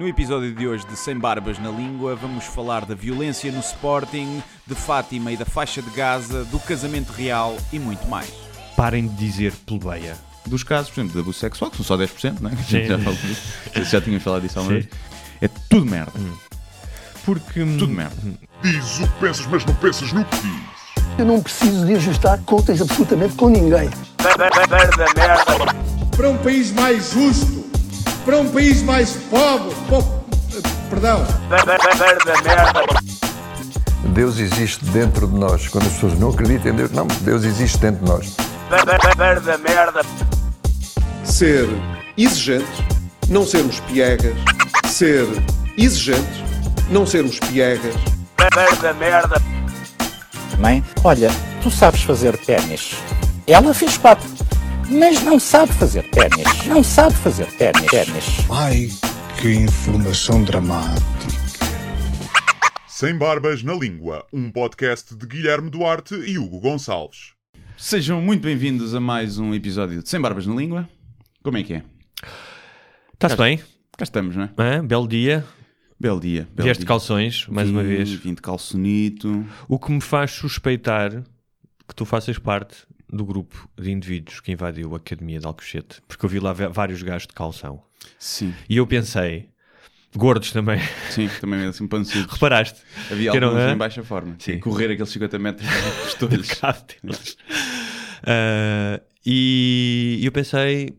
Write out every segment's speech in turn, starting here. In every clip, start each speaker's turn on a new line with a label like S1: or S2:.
S1: No episódio de hoje de Sem Barbas na Língua, vamos falar da violência no Sporting, de Fátima e da faixa de Gaza, do casamento real e muito mais.
S2: Parem de dizer plebeia.
S3: dos casos, por exemplo, de abuso sexual, que são só 10%, não é?
S2: Sim.
S3: Já, falou disso. Já- tínhamos falado disso há uma vez. É tudo merda.
S2: Porque. hum,
S3: Tudo merda.
S4: Diz o que pensas, mas não pensas no que diz.
S5: Eu não preciso de ajustar contas absolutamente com ninguém.
S6: para um país mais justo, para um país mais pobre, po- perdão,
S7: Deus existe dentro de nós. Quando as pessoas não acreditam em Deus, não, Deus existe dentro de nós.
S8: ser exigente, não sermos piegas, ser exigente, não sermos piegas,
S9: Mãe, olha, tu sabes fazer ténis. Ela fez quatro, mas não sabe fazer ténis. Não sabe fazer ténis. ténis.
S6: ai que informação dramática.
S4: Sem Barbas na Língua, um podcast de Guilherme Duarte e Hugo Gonçalves.
S3: Sejam muito bem-vindos a mais um episódio de Sem Barbas na Língua. Como é que é?
S2: Está-se bem?
S3: Cá estamos, não é?
S2: Hã? Belo dia.
S3: Belo dia. Belo
S2: Vieste de
S3: dia.
S2: calções, mais uma
S3: Vim-
S2: vez.
S3: Vim de calçonito.
S2: O que me faz suspeitar que tu faças parte do grupo de indivíduos que invadiu a Academia de Alcochete. Porque eu vi lá vários gajos de calção.
S3: Sim,
S2: E eu pensei, gordos também.
S3: sim, também assim pançudos.
S2: Reparaste?
S3: Havia alguns
S2: hã?
S3: em baixa forma.
S2: Sim.
S3: Correr aqueles 50 metros.
S2: Cabo deles. Ah, e eu pensei,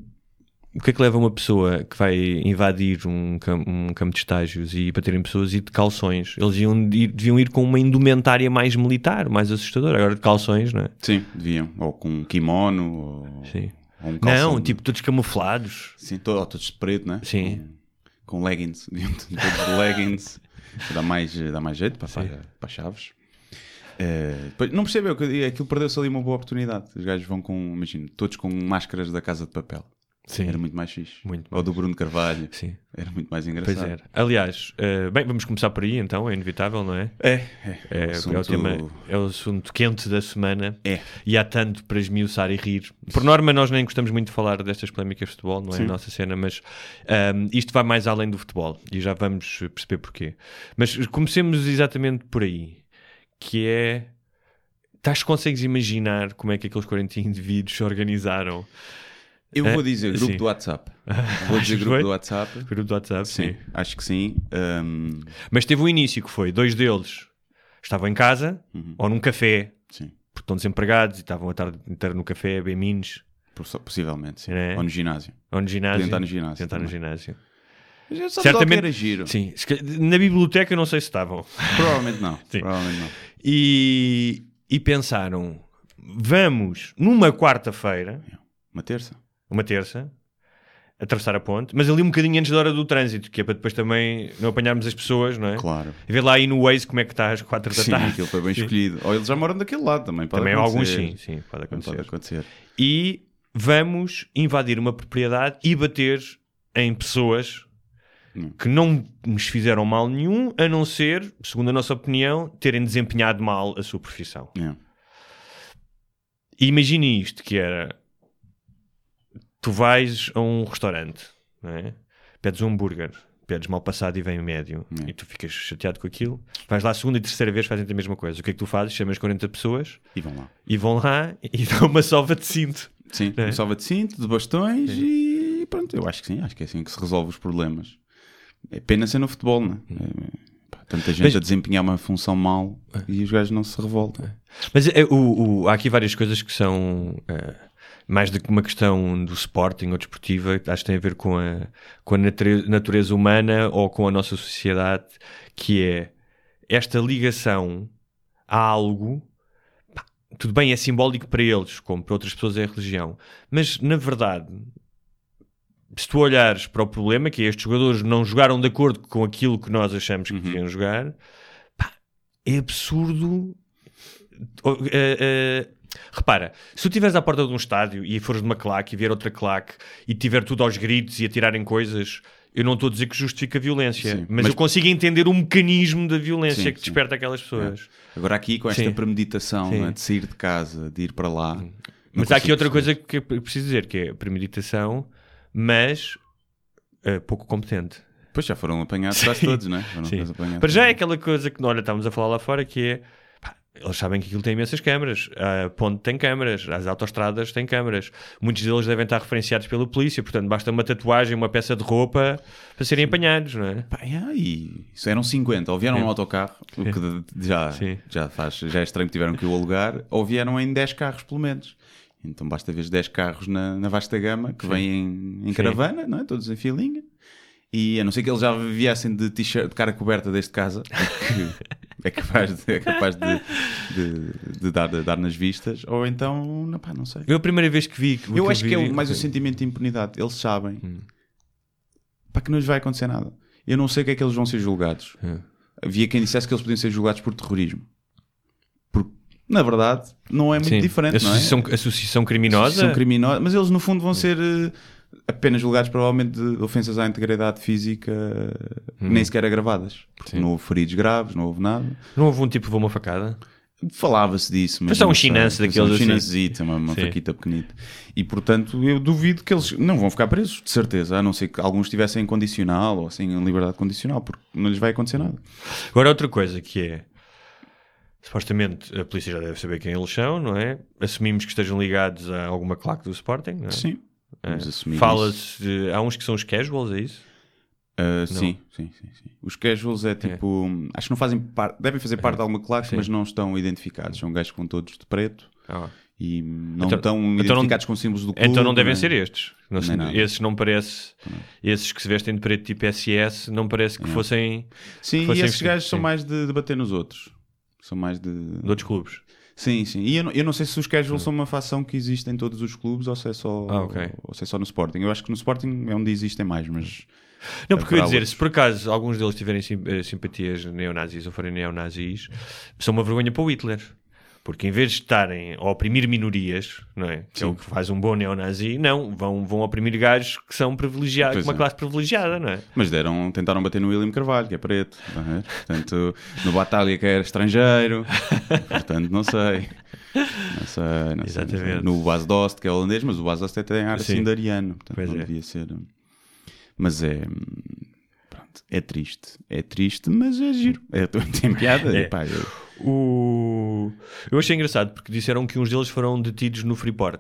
S2: o que é que leva uma pessoa que vai invadir um, cam- um campo de estágios e baterem pessoas e de calções? Eles iam ir- deviam ir com uma indumentária mais militar, mais assustadora. Agora de calções, não é?
S3: Sim, deviam. Ou com um kimono, ou,
S2: Sim.
S3: ou um calção.
S2: Não, tipo todos camuflados.
S3: Sim, todo, ou todos de preto, né?
S2: Sim.
S3: Com, com leggings. Deviam todos de leggings. dá, mais, dá mais jeito para, para, para as chaves. Depois- não percebeu que aquilo perdeu-se ali uma boa oportunidade. Os gajos vão com, imagino, todos com máscaras da Casa de Papel.
S2: Sim.
S3: Era muito mais fixe.
S2: Muito
S3: Ou do Bruno Carvalho.
S2: Sim.
S3: Era muito mais engraçado.
S2: Pois era. Aliás, eh, bem, vamos começar por aí então, é inevitável, não é?
S3: É, é.
S2: É,
S3: o assunto-
S2: é o tema, é o assunto quente da semana
S3: É.
S2: e há tanto para esmiuçar e rir. Por norma, nós nem gostamos muito de falar destas polémicas de futebol, não é
S3: Sim.
S2: a nossa cena, mas ahm, isto vai mais além do futebol e já vamos perceber porquê. Mas comecemos exatamente por aí, que é. Estás, consegues imaginar como é que aqueles 40 indivíduos se organizaram?
S3: Eu
S2: É?
S3: vou dizer grupo
S2: Sim.
S3: do WhatsApp. Vou dizer grupo
S2: foi?
S3: do WhatsApp.
S2: Grupo do WhatsApp, sim.
S3: Sim, acho que sim. Ahm,
S2: Mas teve o início que foi: dois deles estavam em casa
S3: Uhum.
S2: ou num café,
S3: sim,
S2: porque estão desempregados e estavam a tarde inteira no café, bem minos,
S3: poss- possivelmente. Sim.
S2: É.
S3: Ou no ginásio.
S2: ou no ginásio.
S3: Estar no ginásio
S2: estar no ginásio.
S3: Certamente. Era giro.
S2: Sim, na biblioteca eu não sei se estavam.
S3: Provavelmente não. Provavelmente não.
S2: E, e pensaram: vamos numa quarta-feira,
S3: Uma terça?
S2: Uma terça, atravessar a ponte, mas ali um bocadinho antes da hora do trânsito, que é para depois também não apanharmos as pessoas, não é?
S3: Claro.
S2: E ver lá aí no Waze como é que está às quatro da
S3: Sim,
S2: tarde.
S3: aquilo foi bem
S2: Sim.
S3: escolhido. Ou eles já moram daquele lado também. Pode
S2: Também alguns
S3: acontecer.
S2: sim, sim, pode
S3: Também
S2: acontecer.
S3: Pode acontecer.
S2: E vamos invadir uma propriedade e bater em pessoas
S3: Hum.
S2: que não nos fizeram mal nenhum, a não ser, segundo a nossa opinião, terem desempenhado mal a sua profissão.
S3: É.
S2: Imagine isto, que era... Tu vais a um restaurante, é? pedes um hambúrguer, pedes mal passado e vem médio,
S3: É.
S2: e tu ficas chateado com aquilo. Vais lá a segunda e terceira vez, fazem a mesma coisa. O que é que tu fazes? Chamas 40 pessoas
S3: E vão lá.
S2: e vão lá e dão uma sova de cinto.
S3: Sim,
S2: É.
S3: um salva de cinto, de bastões e pronto. Eu acho que sim. Acho que é assim que se resolve os problemas. É pena ser no futebol, não é? É, pá, Tanta gente
S2: Mas-
S3: a desempenhar uma função mal e os gajos não se revoltam.
S2: Mas é, o, o- há aqui várias coisas que são eh, mais do que uma questão do sporting ou desportiva, acho que tem a ver com a, com a nature- natureza humana ou com a nossa sociedade, que é esta ligação a algo. pá, Tudo bem, é simbólico para eles, como para outras pessoas é a religião, mas na verdade, se tu olhares para o problema, que é estes jogadores não jogaram de acordo com aquilo que nós achamos que deviam jogar, pá, é absurdo eh, eh, repara, se tu estiveres à porta de um estádio e fores de uma claque e vier outra claque e tiver tudo aos gritos e a tirarem coisas, eu não estou a dizer que justifica a violência,
S3: Sim,
S2: mas,
S3: mas-
S2: eu consigo entender o mecanismo da violência
S3: Sim,
S2: que
S3: sim.
S2: desperta aquelas pessoas.
S3: Agora aqui com esta
S2: Sim.
S3: premeditação
S2: Sim.
S3: não é, de sair de casa, de ir para lá.
S2: Mas há aqui outra
S3: perceber.
S2: coisa que eu preciso dizer, que é premeditação, mas eh, pouco competente.
S3: Pois já foram apanhados quase todos, não é?
S2: Sim. Para já é aquela coisa que, olha, estávamos a falar lá fora que é. Eles sabem que aquilo tem imensas câmaras. A ponte tem câmaras, as autostradas têm câmaras. Muitos deles devem estar referenciados pela polícia, portanto, basta uma tatuagem, uma peça de roupa para serem apanhados, não é?
S3: Pá, yeah, e isso eram 50, ou vieram
S2: Sim.
S3: no autocarro, o que já,
S2: Sim.
S3: já faz, já é estranho que tiveram que o alugar, ou vieram em 10 carros pelo menos. Então basta ver os 10 carros na, na vasta gama que vêm em, em caravana, não é? todos em filinha. E a não ser que eles já viessem de t-shirt, de cara coberta desde casa, que é capaz de, é capaz de, de, de dar, de dar nas vistas, ou então, não, pá, não sei.
S2: Eu a primeira vez que vi.
S3: Eu acho que é
S2: vi-
S3: mais o sentimento de impunidade. Eles sabem
S2: Hum.
S3: para que não lhes vai acontecer nada. Eu não sei o que é que eles vão ser julgados.
S2: É.
S3: Havia quem dissesse que eles podiam ser julgados por terrorismo. Porque, na verdade, não é muito
S2: Sim.
S3: diferente, não é?
S2: Associação, associação criminosa.
S3: São criminosos, mas eles no fundo vão ser eh, apenas julgados provavelmente de ofensas à integridade física
S2: Hum.
S3: nem sequer agravadas. Porque não houve feridos graves, não houve nada.
S2: Não houve um tipo levou uma facada?
S3: Falava-se disso, mas
S2: Mas só um chinense daqueles
S3: um
S2: assim.
S3: chinesezito, uma, uma
S2: Sim.
S3: faquita pequenita. E portanto, eu duvido que eles não vão ficar presos, de certeza, a não ser que alguns estivessem em condicional ou assim em liberdade condicional, porque não lhes vai acontecer nada.
S2: Agora, outra coisa que é. Supostamente a polícia já deve saber quem eles são, não é? Assumimos que estejam ligados a alguma claque do Sporting, não é?
S3: Sim.
S2: É.
S3: Vamos assumir isso.
S2: Fala-se. de- Há uns que são os casuals, é isso?
S3: Uh, sim, sim, sim, sim. Os casuals é tipo. Acho que não fazem parte. Devem fazer parte de alguma classe,
S2: Sim.
S3: mas não estão identificados. São gajos com todos de preto
S2: Ah.
S3: e não
S2: Então-
S3: estão
S2: então não-
S3: identificados com símbolos do clube.
S2: Então não devem
S3: nem-
S2: ser estes. Não se- esses não parece. Esses que se vestem de preto tipo SS não parece que fossem
S3: Sim,
S2: fossem
S3: e esses
S2: vestidos,
S3: gajos são
S2: sim.
S3: mais de, de bater nos outros. São mais de.
S2: de outros clubes.
S3: Sim, sim. E eu não, eu não sei se os casuals são uma facção que existe em todos os clubes ou se, é só,
S2: Ah, ok.
S3: ou se é só no Sporting. Eu acho que no Sporting é onde existem mais, mas.
S2: Não, porque eu ia
S3: haverá
S2: dizer,
S3: outros.
S2: se por acaso alguns deles tiverem eh, simpatias neonazis ou forem neonazis, são uma vergonha para o Hitler. Porque em vez de estarem a oprimir minorias, não é? Que é o que faz um bom neonazi, não, vão, vão oprimir gajos que são privilegiados,
S3: Pois
S2: uma
S3: é.
S2: classe privilegiada, não é?
S3: Mas deram, tentaram bater no William Carvalho, que é preto. ver? Portanto, no Batalha, que era estrangeiro. Portanto, não sei. Não sei, não sei, não sei.
S2: Exatamente.
S3: No Bas Dost, que é holandês, mas o Bas Dost até tem ar
S2: Sim.
S3: assim de ariano. Portanto,
S2: Pois
S3: não
S2: é.
S3: devia ser. Mas é. Pronto, é triste. É triste, mas é giro. É, tem piada.
S2: É.
S3: Pá, eu-
S2: O... Eu achei engraçado porque disseram que uns deles foram detidos no Freeport.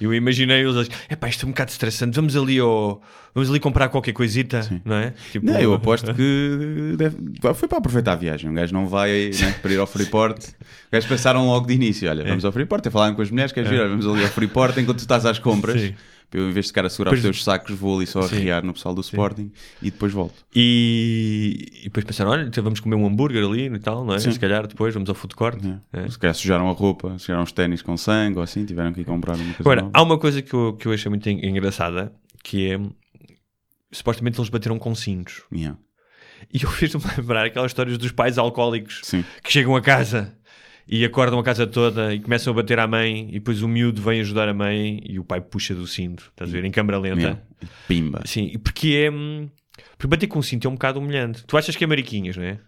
S2: Eu imaginei-os assim, epá, isto é um bocado estressante, vamos ali ao... vamos ali comprar qualquer coisita, não é? Tipo,
S3: Não, eu aposto que deve- foi para aproveitar a viagem. Um gajo não vai né, para ir ao Freeport. Os gajos pensaram logo de início: olha, vamos ao Freeport. Falaram com as mulheres, queres vir? Olha, vamos ali ao Freeport enquanto tu estás às compras.
S2: Sim.
S3: Eu, em vez de ficar a segurar os teus sacos, vou ali só a
S2: Sim.
S3: riar no pessoal do Sporting e depois volto.
S2: E... e depois pensaram, olha, então vamos comer um hambúrguer ali e tal, não é?
S3: Sim.
S2: Se calhar depois vamos ao food court. É.
S3: Se calhar sujaram a roupa, sujaram os ténis com sangue ou assim, tiveram que ir comprar uma coisa
S2: Agora,
S3: nova.
S2: há uma coisa que eu, que eu achei muito en- engraçada, que é, supostamente eles bateram com cintos.
S3: Yeah.
S2: E eu fiz-me lembrar aquelas histórias dos pais alcoólicos
S3: Sim.
S2: que chegam a casa e acordam a casa toda e começam a bater à mãe e depois o miúdo vem ajudar a mãe e o pai puxa do cinto, estás a ver, em câmara lenta.
S3: E Pimba.
S2: Sim, porque é... hum, Porque bater com cinto é um bocado humilhante. Tu achas que é mariquinhas, não é?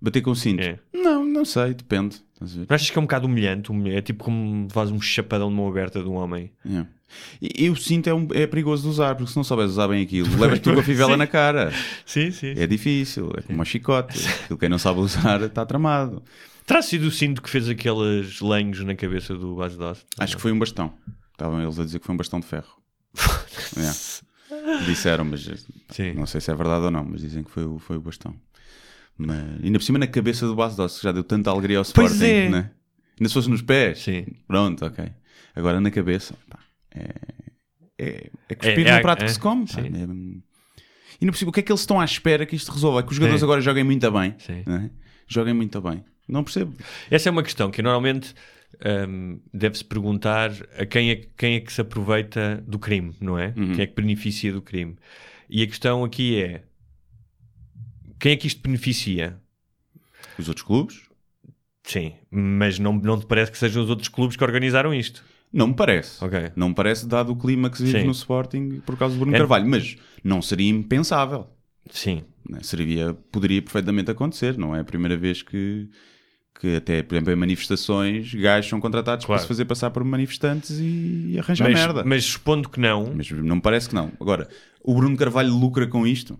S3: Bater com cinto?
S2: É.
S3: Não, não sei, depende.
S2: Não achas que é um bocado humilhante? Humilha- É tipo como faz um chapadão de mão aberta de um homem.
S3: Yeah. E, e o cinto é, um- é perigoso de usar, porque se não souberes usar bem aquilo, levas tu com a fivela na cara.
S2: Sim, sim.
S3: É difícil, é como um chicote. Aquilo quem não sabe usar está tramado.
S2: Terá sido o cinto que fez aqueles lenhos na cabeça do Bas Dost?
S3: Acho que foi um bastão. Estavam eles a dizer que foi um bastão de ferro. Yeah. Disseram, mas
S2: Sim.
S3: não sei se é verdade ou não, mas dizem que foi, o- foi o bastão. Mas ainda por cima na cabeça do Bas Dost, que já deu tanta alegria ao
S2: Pois
S3: Sporting,
S2: é.
S3: né? Ainda se fosse nos pés.
S2: Sim.
S3: Pronto, ok. Agora na cabeça, pá, é, é, é cuspir
S2: É- é-
S3: num prato
S2: é,
S3: que se come. pá.
S2: sim.
S3: É, hum. e não percebo o que é que eles estão à espera que isto resolva. É que os jogadores
S2: É.
S3: agora joguem muito bem.
S2: Sim.
S3: né? Joguem muito bem. Não percebo.
S2: Essa é uma questão que normalmente hum, deve-se perguntar a quem é, quem é que se aproveita do crime, não é?
S3: Uhum.
S2: Quem é que beneficia do crime? E a questão aqui é quem é que isto beneficia?
S3: Os outros clubes?
S2: Sim, mas não, não te parece que sejam os outros clubes que organizaram isto?
S3: Não me parece.
S2: Ok.
S3: Não me parece dado o clima que se vive
S2: Sim.
S3: no Sporting por causa do Bruno
S2: É.
S3: Carvalho. Mas não seria impensável.
S2: Sim.
S3: né? Seria, poderia perfeitamente acontecer. Não é a primeira vez que, que até, por exemplo, em manifestações, gajos são contratados
S2: Claro.
S3: para se fazer passar por manifestantes e, e arranjar
S2: Mas,
S3: merda.
S2: mas supondo que não,
S3: Mas não me parece que não. Agora, o Bruno Carvalho lucra com isto?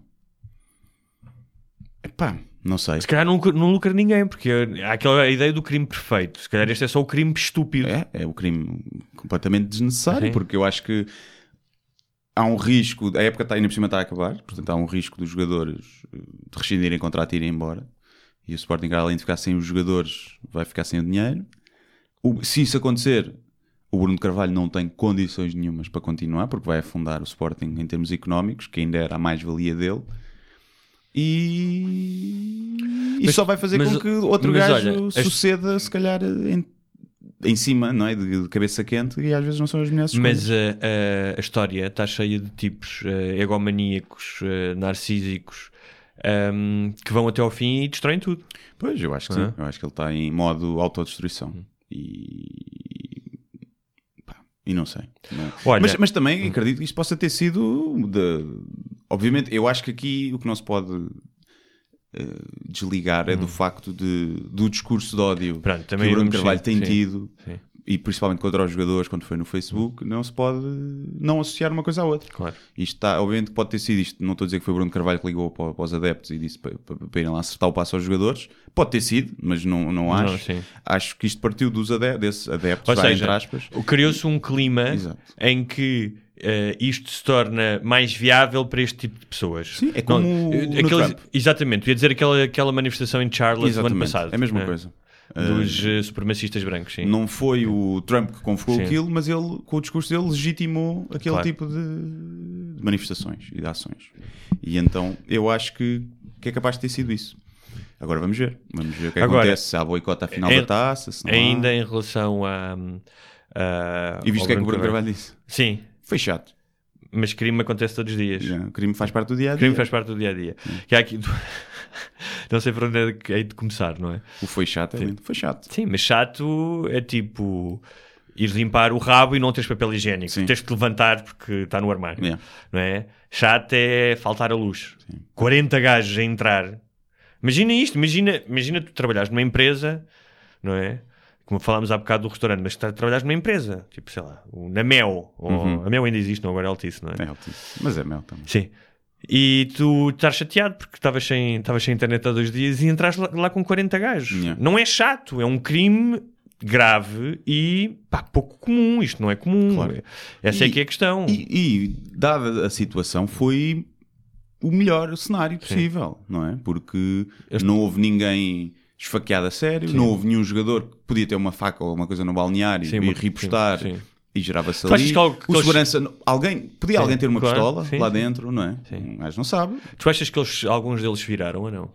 S3: Pá, não sei.
S2: Se calhar não, lucra- não lucra ninguém, porque há aquela ideia do crime perfeito. Se calhar este é só o crime estúpido.
S3: É, é o crime completamente desnecessário,
S2: Sim.
S3: porque eu acho que há um risco, a época está ainda por cima está a acabar, portanto há um risco dos jogadores eh, de rescindirem contrato e irem embora. E o Sporting, além de ficar sem os jogadores, vai ficar sem o dinheiro. O- se isso acontecer, o Bruno Carvalho não tem condições nenhumas para continuar, porque vai afundar o Sporting em termos económicos, que ainda era a mais-valia dele. E, e
S2: Mas-
S3: só vai fazer
S2: mas-
S3: com que outro gajo
S2: olha,
S3: suceda, se calhar, em, em cima, não é? De, de cabeça quente, e às vezes não são as melhores.
S2: Mas a, a- a história está cheia de tipos eh, egomaníacos, eh, narcísicos, ehm, que vão até ao fim e destroem tudo.
S3: Pois, eu acho que
S2: Hã?
S3: sim. Eu acho que ele está em modo autodestruição. E. pá, e não sei. Não-
S2: Olha-
S3: mas, mas também acredito que isto possa ter sido. De... Obviamente, eu acho que aqui o que não se pode eh, desligar é do facto de, do discurso de ódio
S2: Hum. Pronto,
S3: que o Bruno Carvalho tem
S2: sim,
S3: tido.
S2: sim.
S3: E principalmente contra os jogadores, quando foi no Facebook, não se pode não associar uma coisa à outra.
S2: Claro.
S3: Isto está, obviamente pode ter sido isto. Não estou a dizer que foi Bruno Carvalho que ligou para, para os adeptos e disse para, para, para irem lá acertar o passo aos jogadores. Pode ter sido, mas não, não acho.
S2: sim.
S3: acho que isto partiu dos ade desses adeptos,
S2: Ou
S3: vá,
S2: seja,
S3: entre aspas.
S2: criou-se um clima
S3: Exato.
S2: em que eh, isto se torna mais viável para este tipo de pessoas.
S3: Sim, é como o- no Trump.
S2: Exatamente, ia dizer aquela, aquela manifestação em Charlotte do ano
S3: Exatamente,
S2: passado.
S3: é a mesma
S2: né?
S3: coisa.
S2: Dos eh, supremacistas brancos, sim.
S3: Não foi o Trump que convocou
S2: Sim.
S3: aquilo, mas ele, com o discurso dele, legitimou aquele
S2: Claro.
S3: tipo de, de manifestações e de ações. E então eu acho que, que é capaz de ter sido isso. Agora vamos ver. Vamos ver o que
S2: Agora,
S3: acontece. Se há boicote à final
S2: em-
S3: da taça, não há.
S2: Ainda em relação a. a-
S3: E viste o
S2: ao
S3: que é que o Bruno Carvalho disse?
S2: Sim,
S3: Foi chato.
S2: mas crime acontece todos os dias.
S3: O crime faz parte do dia a dia.
S2: Crime faz parte do dia a dia. Que há aqui... não sei por onde é que hei de começar, não é?
S3: O foi chato, é lindo. Foi chato.
S2: Sim, mas chato é tipo ir limpar o rabo e não teres papel higiênico.
S3: Sim.
S2: Tens te levantar porque está no armário.
S3: Yeah.
S2: Não é? Chato é faltar a luz. 40 gajos a entrar. Imagina isto, imagina, imagina tu trabalhares numa empresa, não é? Como falámos há bocado do restaurante, mas tu trabalhas numa empresa, tipo, sei lá, na Mel, ou,
S3: Uhum.
S2: a Mel ainda existe, não, agora é Altice, não é?
S3: É altíssimo. Mas é mel também.
S2: Sim. E tu estás chateado porque estavas sem, estavas sem internet há dois dias e entraste lá, lá com 40 gajos.
S3: Yeah.
S2: Não é chato, é um crime grave e pá, pouco comum. Isto não é comum.
S3: Claro.
S2: Essa é
S3: E-
S2: que é a questão.
S3: E, e, dada a situação, foi o melhor cenário possível, não é? Porque não houve ninguém esfaqueado a sério, não houve nenhum jogador que podia ter uma faca ou uma coisa no balneário
S2: Sim,
S3: e
S2: sim, sim.
S3: E gerava-se ali.
S2: que que
S3: o
S2: eles-
S3: segurança, alguém, podia
S2: Sim,
S3: alguém ter uma
S2: claro,
S3: pistola
S2: sim,
S3: lá
S2: sim.
S3: dentro, não é?
S2: Sim.
S3: Gajo não sabe.
S2: Tu achas que eles, alguns deles viraram ou não?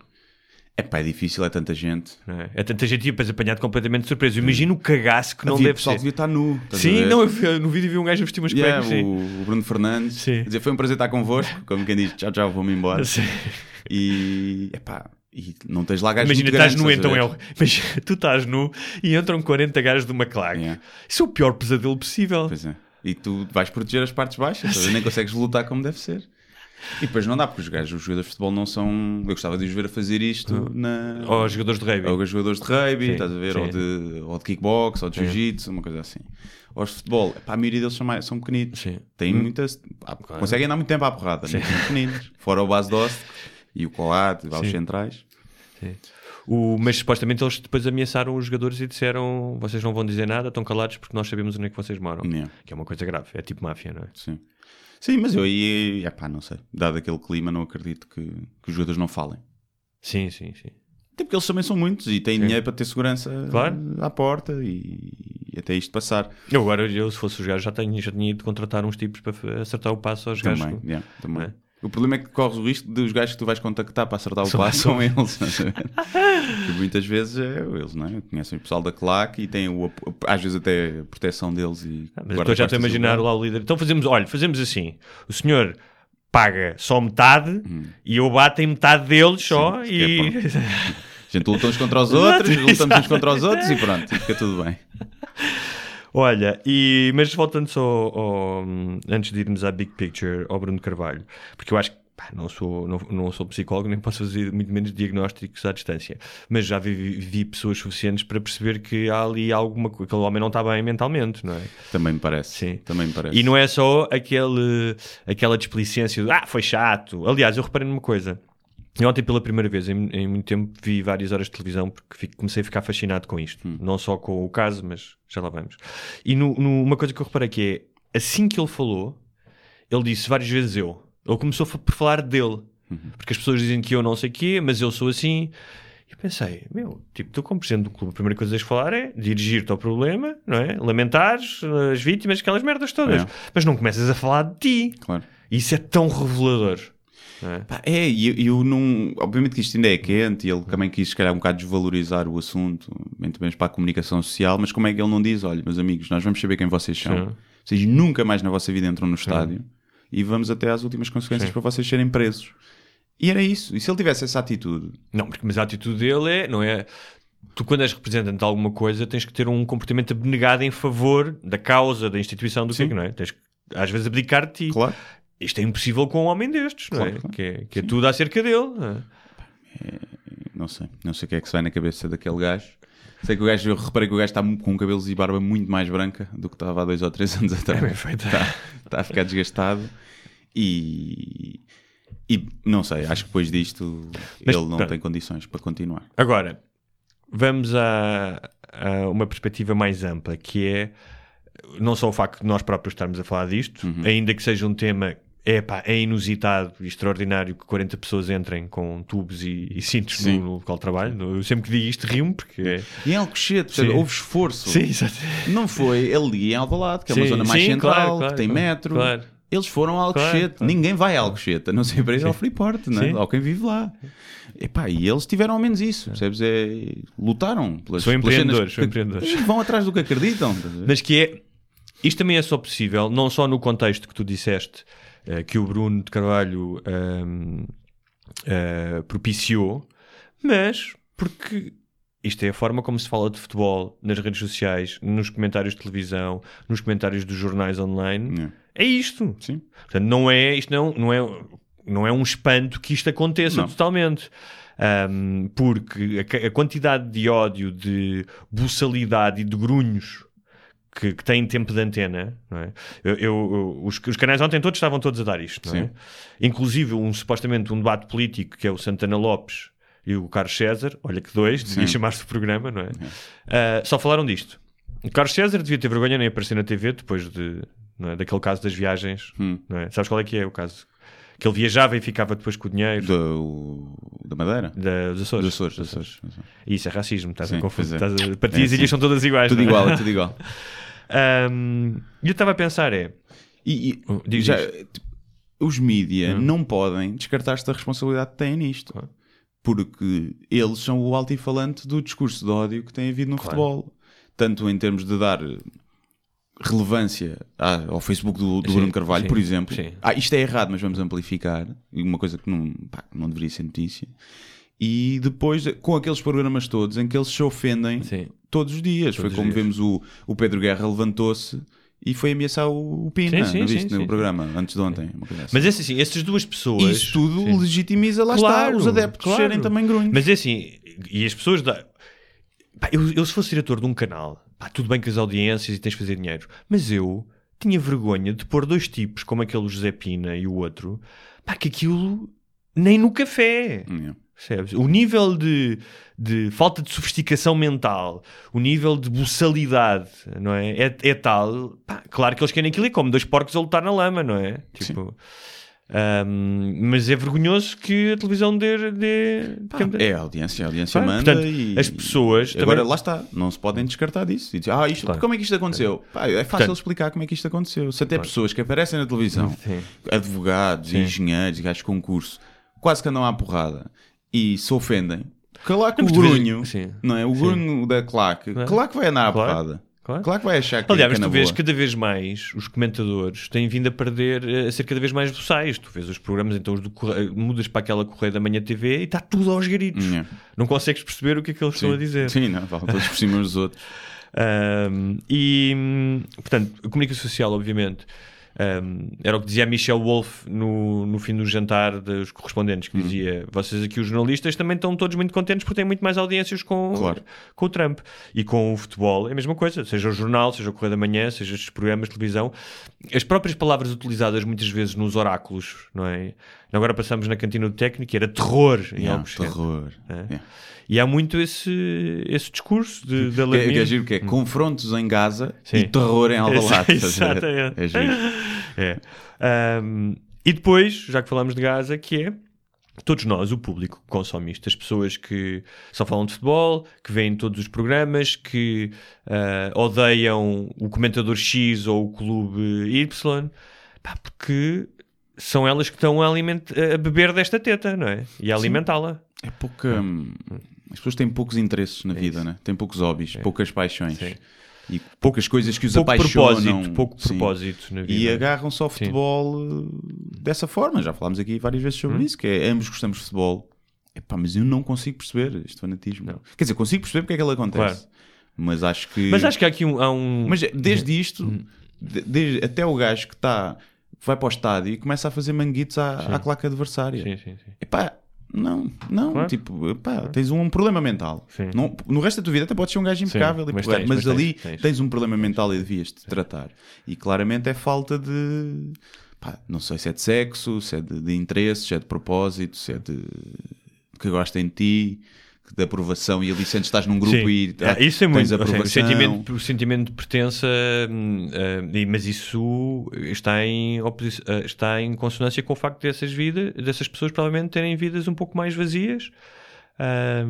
S3: É pá, é difícil, é tanta gente.
S2: É? é tanta gente e depois apanhado completamente de surpresa. Imagina o cagaço que não
S3: Havia
S2: deve
S3: pessoal
S2: ser.
S3: devia estar nu.
S2: Sim, não, eu no vídeo vi um gajo a vestir umas
S3: Yeah,
S2: cuecas. sim.
S3: o, o Bruno Fernandes
S2: Sim.
S3: Quer dizer, foi um prazer estar convosco, como quem diz, tchau, tchau, vou-me embora.
S2: Sim.
S3: E, epá, e não tens lá gajos
S2: Imagina, estás
S3: grandes,
S2: nu, então é. o- Imagina, tu estás nu e entram 40 gajos de uma claque.
S3: Yeah.
S2: Isso é o pior pesadelo possível.
S3: Pois é. E tu vais proteger as partes baixas, nem consegues lutar como deve ser. E depois não dá, porque os gajos, os jogadores de futebol não são. Eu gostava de os ver a fazer isto na.
S2: Ou os jogadores de rugby.
S3: Ou os jogadores de rugby,
S2: Sim,
S3: estás a ver?
S2: sim.
S3: Ou de, ou de kickbox, ou de jiu-jitsu, uma coisa assim. Ou os de futebol, epá, a maioria deles são, mais, são pequenitos.
S2: Sim.
S3: Têm muitas. ah, Conseguem dar muito tempo à porrada, mas são pequeninos. Fora o base doce e o coate, os
S2: Sim.
S3: centrais.
S2: O- mas supostamente eles depois ameaçaram os jogadores e disseram: vocês não vão dizer nada, estão calados porque nós sabemos onde é que vocês moram.
S3: Yeah.
S2: Que é uma coisa grave, é tipo máfia, não é?
S3: Sim. Sim, mas eu aí, epá, não sei. Dado aquele clima, não acredito que, que os jogadores não falem.
S2: Sim, sim, sim.
S3: Até porque eles também são muitos e têm dinheiro para ter segurança
S2: Claro.
S3: à porta e, e até isto passar.
S2: Eu agora, eu, se fosse os gajos, já, tenho, já tinha ido contratar uns tipos para acertar o passo aos gajos.
S3: Também, yeah, também.
S2: É?
S3: O problema é que corres o risco dos gajos que tu vais contactar para acertar o
S2: São-
S3: passo são eles. muitas vezes é eles, não é? Conhecem o pessoal da claque e têm o, às vezes até a proteção deles e
S2: Ah, Mas depois já estou a imaginar lá o líder. Então fazemos, olha, fazemos assim: o senhor paga só metade e eu bato em metade deles só
S3: Hum. Sim,
S2: e.
S3: que é A gente luta uns contra os outros, lutamos uns contra os outros e pronto, e fica tudo bem.
S2: Olha, e, mas voltando só ao- antes de irmos à Big Picture, ao Bruno Carvalho, porque eu acho que pá, não, sou, não, não sou psicólogo, nem posso fazer muito menos diagnósticos à distância, mas já vi, vi pessoas suficientes para perceber que há ali alguma coisa, aquele homem não está bem mentalmente, não é?
S3: Também me parece.
S2: Sim.
S3: Também me parece.
S2: E não é só aquele, aquela displicência de ah, foi chato. Aliás, eu reparei numa coisa. Eu ontem, pela primeira vez em, em muito tempo, vi várias horas de televisão porque fico- comecei a ficar fascinado com isto. Não só com o caso, mas já lá vamos. E no, no- uma coisa que eu reparei que é, assim que ele falou, ele disse várias vezes eu. Ele começou por falar dele. Porque as pessoas dizem que eu não sei o quê, mas eu sou assim. E eu pensei, meu, tipo, tu como presidente do clube, a primeira coisa que tens de falar é dirigir-te ao problema, não é? Lamentares as vítimas, aquelas merdas todas.
S3: É.
S2: Mas não começas a falar de ti.
S3: Claro.
S2: Isso é tão revelador. É?
S3: Pá, é, e eu, eu não. Obviamente que isto ainda é quente e ele também quis, se calhar, um bocado desvalorizar o assunto, muito bem para a comunicação social, mas como é que ele não diz: olha, meus amigos, nós vamos saber quem vocês são,
S2: Sim.
S3: vocês nunca mais na vossa vida entram no estádio e vamos até às últimas consequências para vocês serem presos. E era isso. E se ele tivesse essa atitude,
S2: Não, porque, mas a atitude dele é, não é? Tu, quando és representante de alguma coisa, tens que ter um comportamento abnegado em favor da causa, da instituição, do que não é? Tens que, às vezes, abdicar de ti.
S3: claro,
S2: Isto é impossível com um homem destes, não é?
S3: Claro.
S2: Que é, que é tudo acerca dele. não é?
S3: não sei, não sei o que é que se vai na cabeça daquele gajo. Sei que o gajo, eu reparei que o gajo está com cabelos e barba muito mais branca do que estava há dois ou três anos atrás.
S2: É bem feito.
S3: Está, está a ficar desgastado e, e não sei, acho que depois disto
S2: Mas,
S3: ele não
S2: pronto.
S3: tem condições para continuar.
S2: Agora, vamos a, a uma perspectiva mais ampla, que é não só o facto de nós próprios estarmos a falar disto,
S3: Uhum.
S2: ainda que seja um tema é, pá, é inusitado e extraordinário que 40 pessoas entrem com tubos e, e cintos
S3: Sim.
S2: no, local de trabalho. Eu sempre que digo isto rio-me porque é...
S3: E em Alcochete, portanto, houve esforço.
S2: Sim, exato.
S3: Não foi ali em Alvalade, que é uma
S2: Sim,
S3: zona mais
S2: sim,
S3: central,
S2: claro, claro,
S3: que tem
S2: claro,
S3: metro.
S2: claro.
S3: Eles foram a Alcochete.
S2: Claro.
S3: Ninguém vai a Alcochete, a não ser para ir ao Freeport, né? Ou quem vive lá. Epá, e eles tiveram ao menos isso, percebes? É, lutaram pelas,
S2: São empreendedores, são empreendedores.
S3: vão atrás do que acreditam.
S2: Mas que é. Isto também é só possível, não só no contexto que tu disseste eh, que o Bruno de Carvalho eh, propiciou, mas porque isto é a forma como se fala de futebol nas redes sociais, nos comentários de televisão, nos comentários dos jornais online. É isto.
S3: Sim.
S2: Portanto, não é, isto não, não, é, não é um espanto que isto aconteça
S3: Não.
S2: totalmente. Ahm, porque a, a quantidade de ódio, de buçalidade e de grunhos que, que têm tempo de antena, não é? Eu, eu- os, os canais ontem todos estavam todos a dar isto, não é?
S3: Sim.
S2: Inclusive, um, supostamente, um debate político que é o Santana Lopes e o Carlos César, olha que dois, devia chamar-se o programa, não é? Ah, só falaram disto. O Carlos César devia ter vergonha nem aparecer na TV depois de, não é, daquele caso das viagens,
S3: Hum.
S2: não é? Sabes qual é que é o caso? Que ele viajava e ficava depois com o dinheiro
S3: Do, da Madeira?
S2: da- dos Açores.
S3: Dos Açores, Açores.
S2: E Isso é racismo, estás a
S3: Sim,
S2: confundir.
S3: pois é.
S2: Estás a... Para ti
S3: É,
S2: as ilhas são todas iguais.
S3: Tudo
S2: não é?
S3: igual, é tudo igual.
S2: E eu estava a pensar, é.
S3: E, e
S2: Oh,
S3: já, tipo, os mídia
S2: Hum.
S3: não podem descartar-se da responsabilidade que têm nisto.
S2: Claro.
S3: Porque eles são o altifalante do discurso de ódio que tem havido no
S2: Claro.
S3: futebol. Tanto em termos de dar relevância ao Facebook do, do
S2: Sim,
S3: Bruno Carvalho,
S2: sim,
S3: por exemplo.
S2: sim.
S3: Ah, isto é errado, mas vamos amplificar. Uma coisa que não, pá, que não deveria ser notícia. E depois, com aqueles programas todos em que eles se ofendem
S2: Sim.
S3: todos os dias.
S2: Todos
S3: foi
S2: os
S3: como
S2: dias.
S3: vemos o, o Pedro Guerra levantou-se e foi ameaçar o, o Pina,
S2: Sim, sim,
S3: não viste
S2: sim,
S3: no programa, antes de ontem. assim.
S2: Mas é assim, essas duas pessoas.
S3: Isso tudo legitimiza, lá
S2: Claro,
S3: está, os adeptos
S2: claro.
S3: serem também grunhos.
S2: Mas é assim, e as pessoas. Da... Pá, eu, eu, se fosse diretor de um canal, pá, tudo bem com as audiências e tens de fazer dinheiro, mas eu tinha vergonha de pôr dois tipos, como aquele José Pina e o outro, pá, que aquilo nem no café.
S3: Yeah.
S2: Percebes? O nível de, de falta de sofisticação mental, o nível de buçalidade, não é? É, é tal. pá, claro que eles querem aquilo e como dois porcos a lutar na lama, não é? Tipo. ahm, mas é vergonhoso que a televisão dê. dê
S3: É a audiência, a audiência
S2: Claro,
S3: manda
S2: portanto,
S3: e
S2: as pessoas
S3: Agora
S2: também-
S3: lá está, não se podem descartar disso. E dizer, ah, isto,
S2: Claro.
S3: como é que isto aconteceu? Pá, é fácil
S2: Portanto-
S3: explicar como é que isto aconteceu. Se até pessoas que aparecem na televisão,
S2: Sim.
S3: advogados,
S2: Sim.
S3: engenheiros, gajos de concurso, quase que andam à porrada e se ofendem. Claro que o grunho,
S2: Sim.
S3: não é? O
S2: Sim.
S3: grunho da claque,
S2: Não é?
S3: claro que vai andar à
S2: Claro.
S3: porrada.
S2: Claro.
S3: Claro que vai achar que,
S2: Aliás,
S3: é
S2: tu vês
S3: boa.
S2: cada vez mais os comentadores têm vindo a perder, eh, a ser cada vez mais boçais. Tu vês os programas, então os do Correio- mudas para aquela Correio da Manhã TV e está tudo aos gritos.
S3: Yeah.
S2: Não consegues perceber o que é que eles estão a dizer.
S3: Sim, não, falam todos por cima dos outros.
S2: Um, e, hum, portanto, a comunicação social, obviamente, um, era o que dizia a Michelle Wolf no, no fim do jantar dos correspondentes,
S3: Uhum.
S2: que dizia: vocês aqui, os jornalistas, também estão todos muito contentes porque têm muito mais audiências com,
S3: Claro.
S2: com o Trump. E com o futebol é a mesma coisa, seja o jornal, seja o Correio da Manhã, seja estes programas de televisão. As próprias palavras utilizadas muitas vezes nos oráculos, não é? Agora passamos na cantina do técnico e era terror em
S3: Yeah,
S2: Alcochete.
S3: terror.
S2: É.
S3: Yeah.
S2: E há muito esse, esse discurso de, de
S3: Que é,
S2: alarmismo.
S3: que é giro que é confrontos em Gaza
S2: Sim.
S3: e terror em Alvalade. ver?
S2: Exatamente.
S3: É giro.
S2: É. Ahm, e depois, já que falamos de Gaza, que é todos nós, o público que consome isto, as pessoas que só falam de futebol, que veem todos os programas, que ah, odeiam o comentador X ou o clube Y, pá, porque são elas que estão a, a beber desta teta, não é? E a alimentá-la.
S3: É pouca. hum, As pessoas têm poucos interesses na vida, né? têm poucos hobbies, poucas paixões
S2: Sim.
S3: E poucas coisas que os
S2: Pouco
S3: apaixonam.
S2: propósito, pouco
S3: Sim.
S2: propósito na vida.
S3: E agarram-se ao futebol uh, dessa forma. Já falámos aqui várias vezes sobre
S2: Hum.
S3: isso, que é ambos gostamos de futebol. Epá, mas eu não consigo perceber este fanatismo. Quer dizer, consigo perceber porque é que ele acontece.
S2: Claro.
S3: Mas acho que.
S2: Mas acho que há aqui um, há um...
S3: Mas desde isto,
S2: Hum.
S3: de- desde- até o gajo que está vai para o estádio e começa a fazer manguitos à, à claque adversária.
S2: Sim, sim, sim.
S3: Epá, não, não,
S2: Claro.
S3: tipo, epá, tens um problema mental.
S2: Sim.
S3: Não, no resto da tua vida até podes ser um gajo impecável, e
S2: mas tens,
S3: mas,
S2: mas
S3: ali
S2: tens, tens.
S3: um problema mental e devias-te tratar. E claramente é falta de, pá, não sei se é de sexo, se é de, de interesse, se é de propósito, se é de que gostem de ti, de aprovação e ali sentes estás num grupo
S2: Sim.
S3: e
S2: Ah, isso é muito. seja,
S3: aprovação.
S2: o, sentimento, o sentimento de pertença, e- mas isso está em, ah, está em consonância com o facto dessas vidas, dessas pessoas provavelmente terem vidas um pouco mais vazias.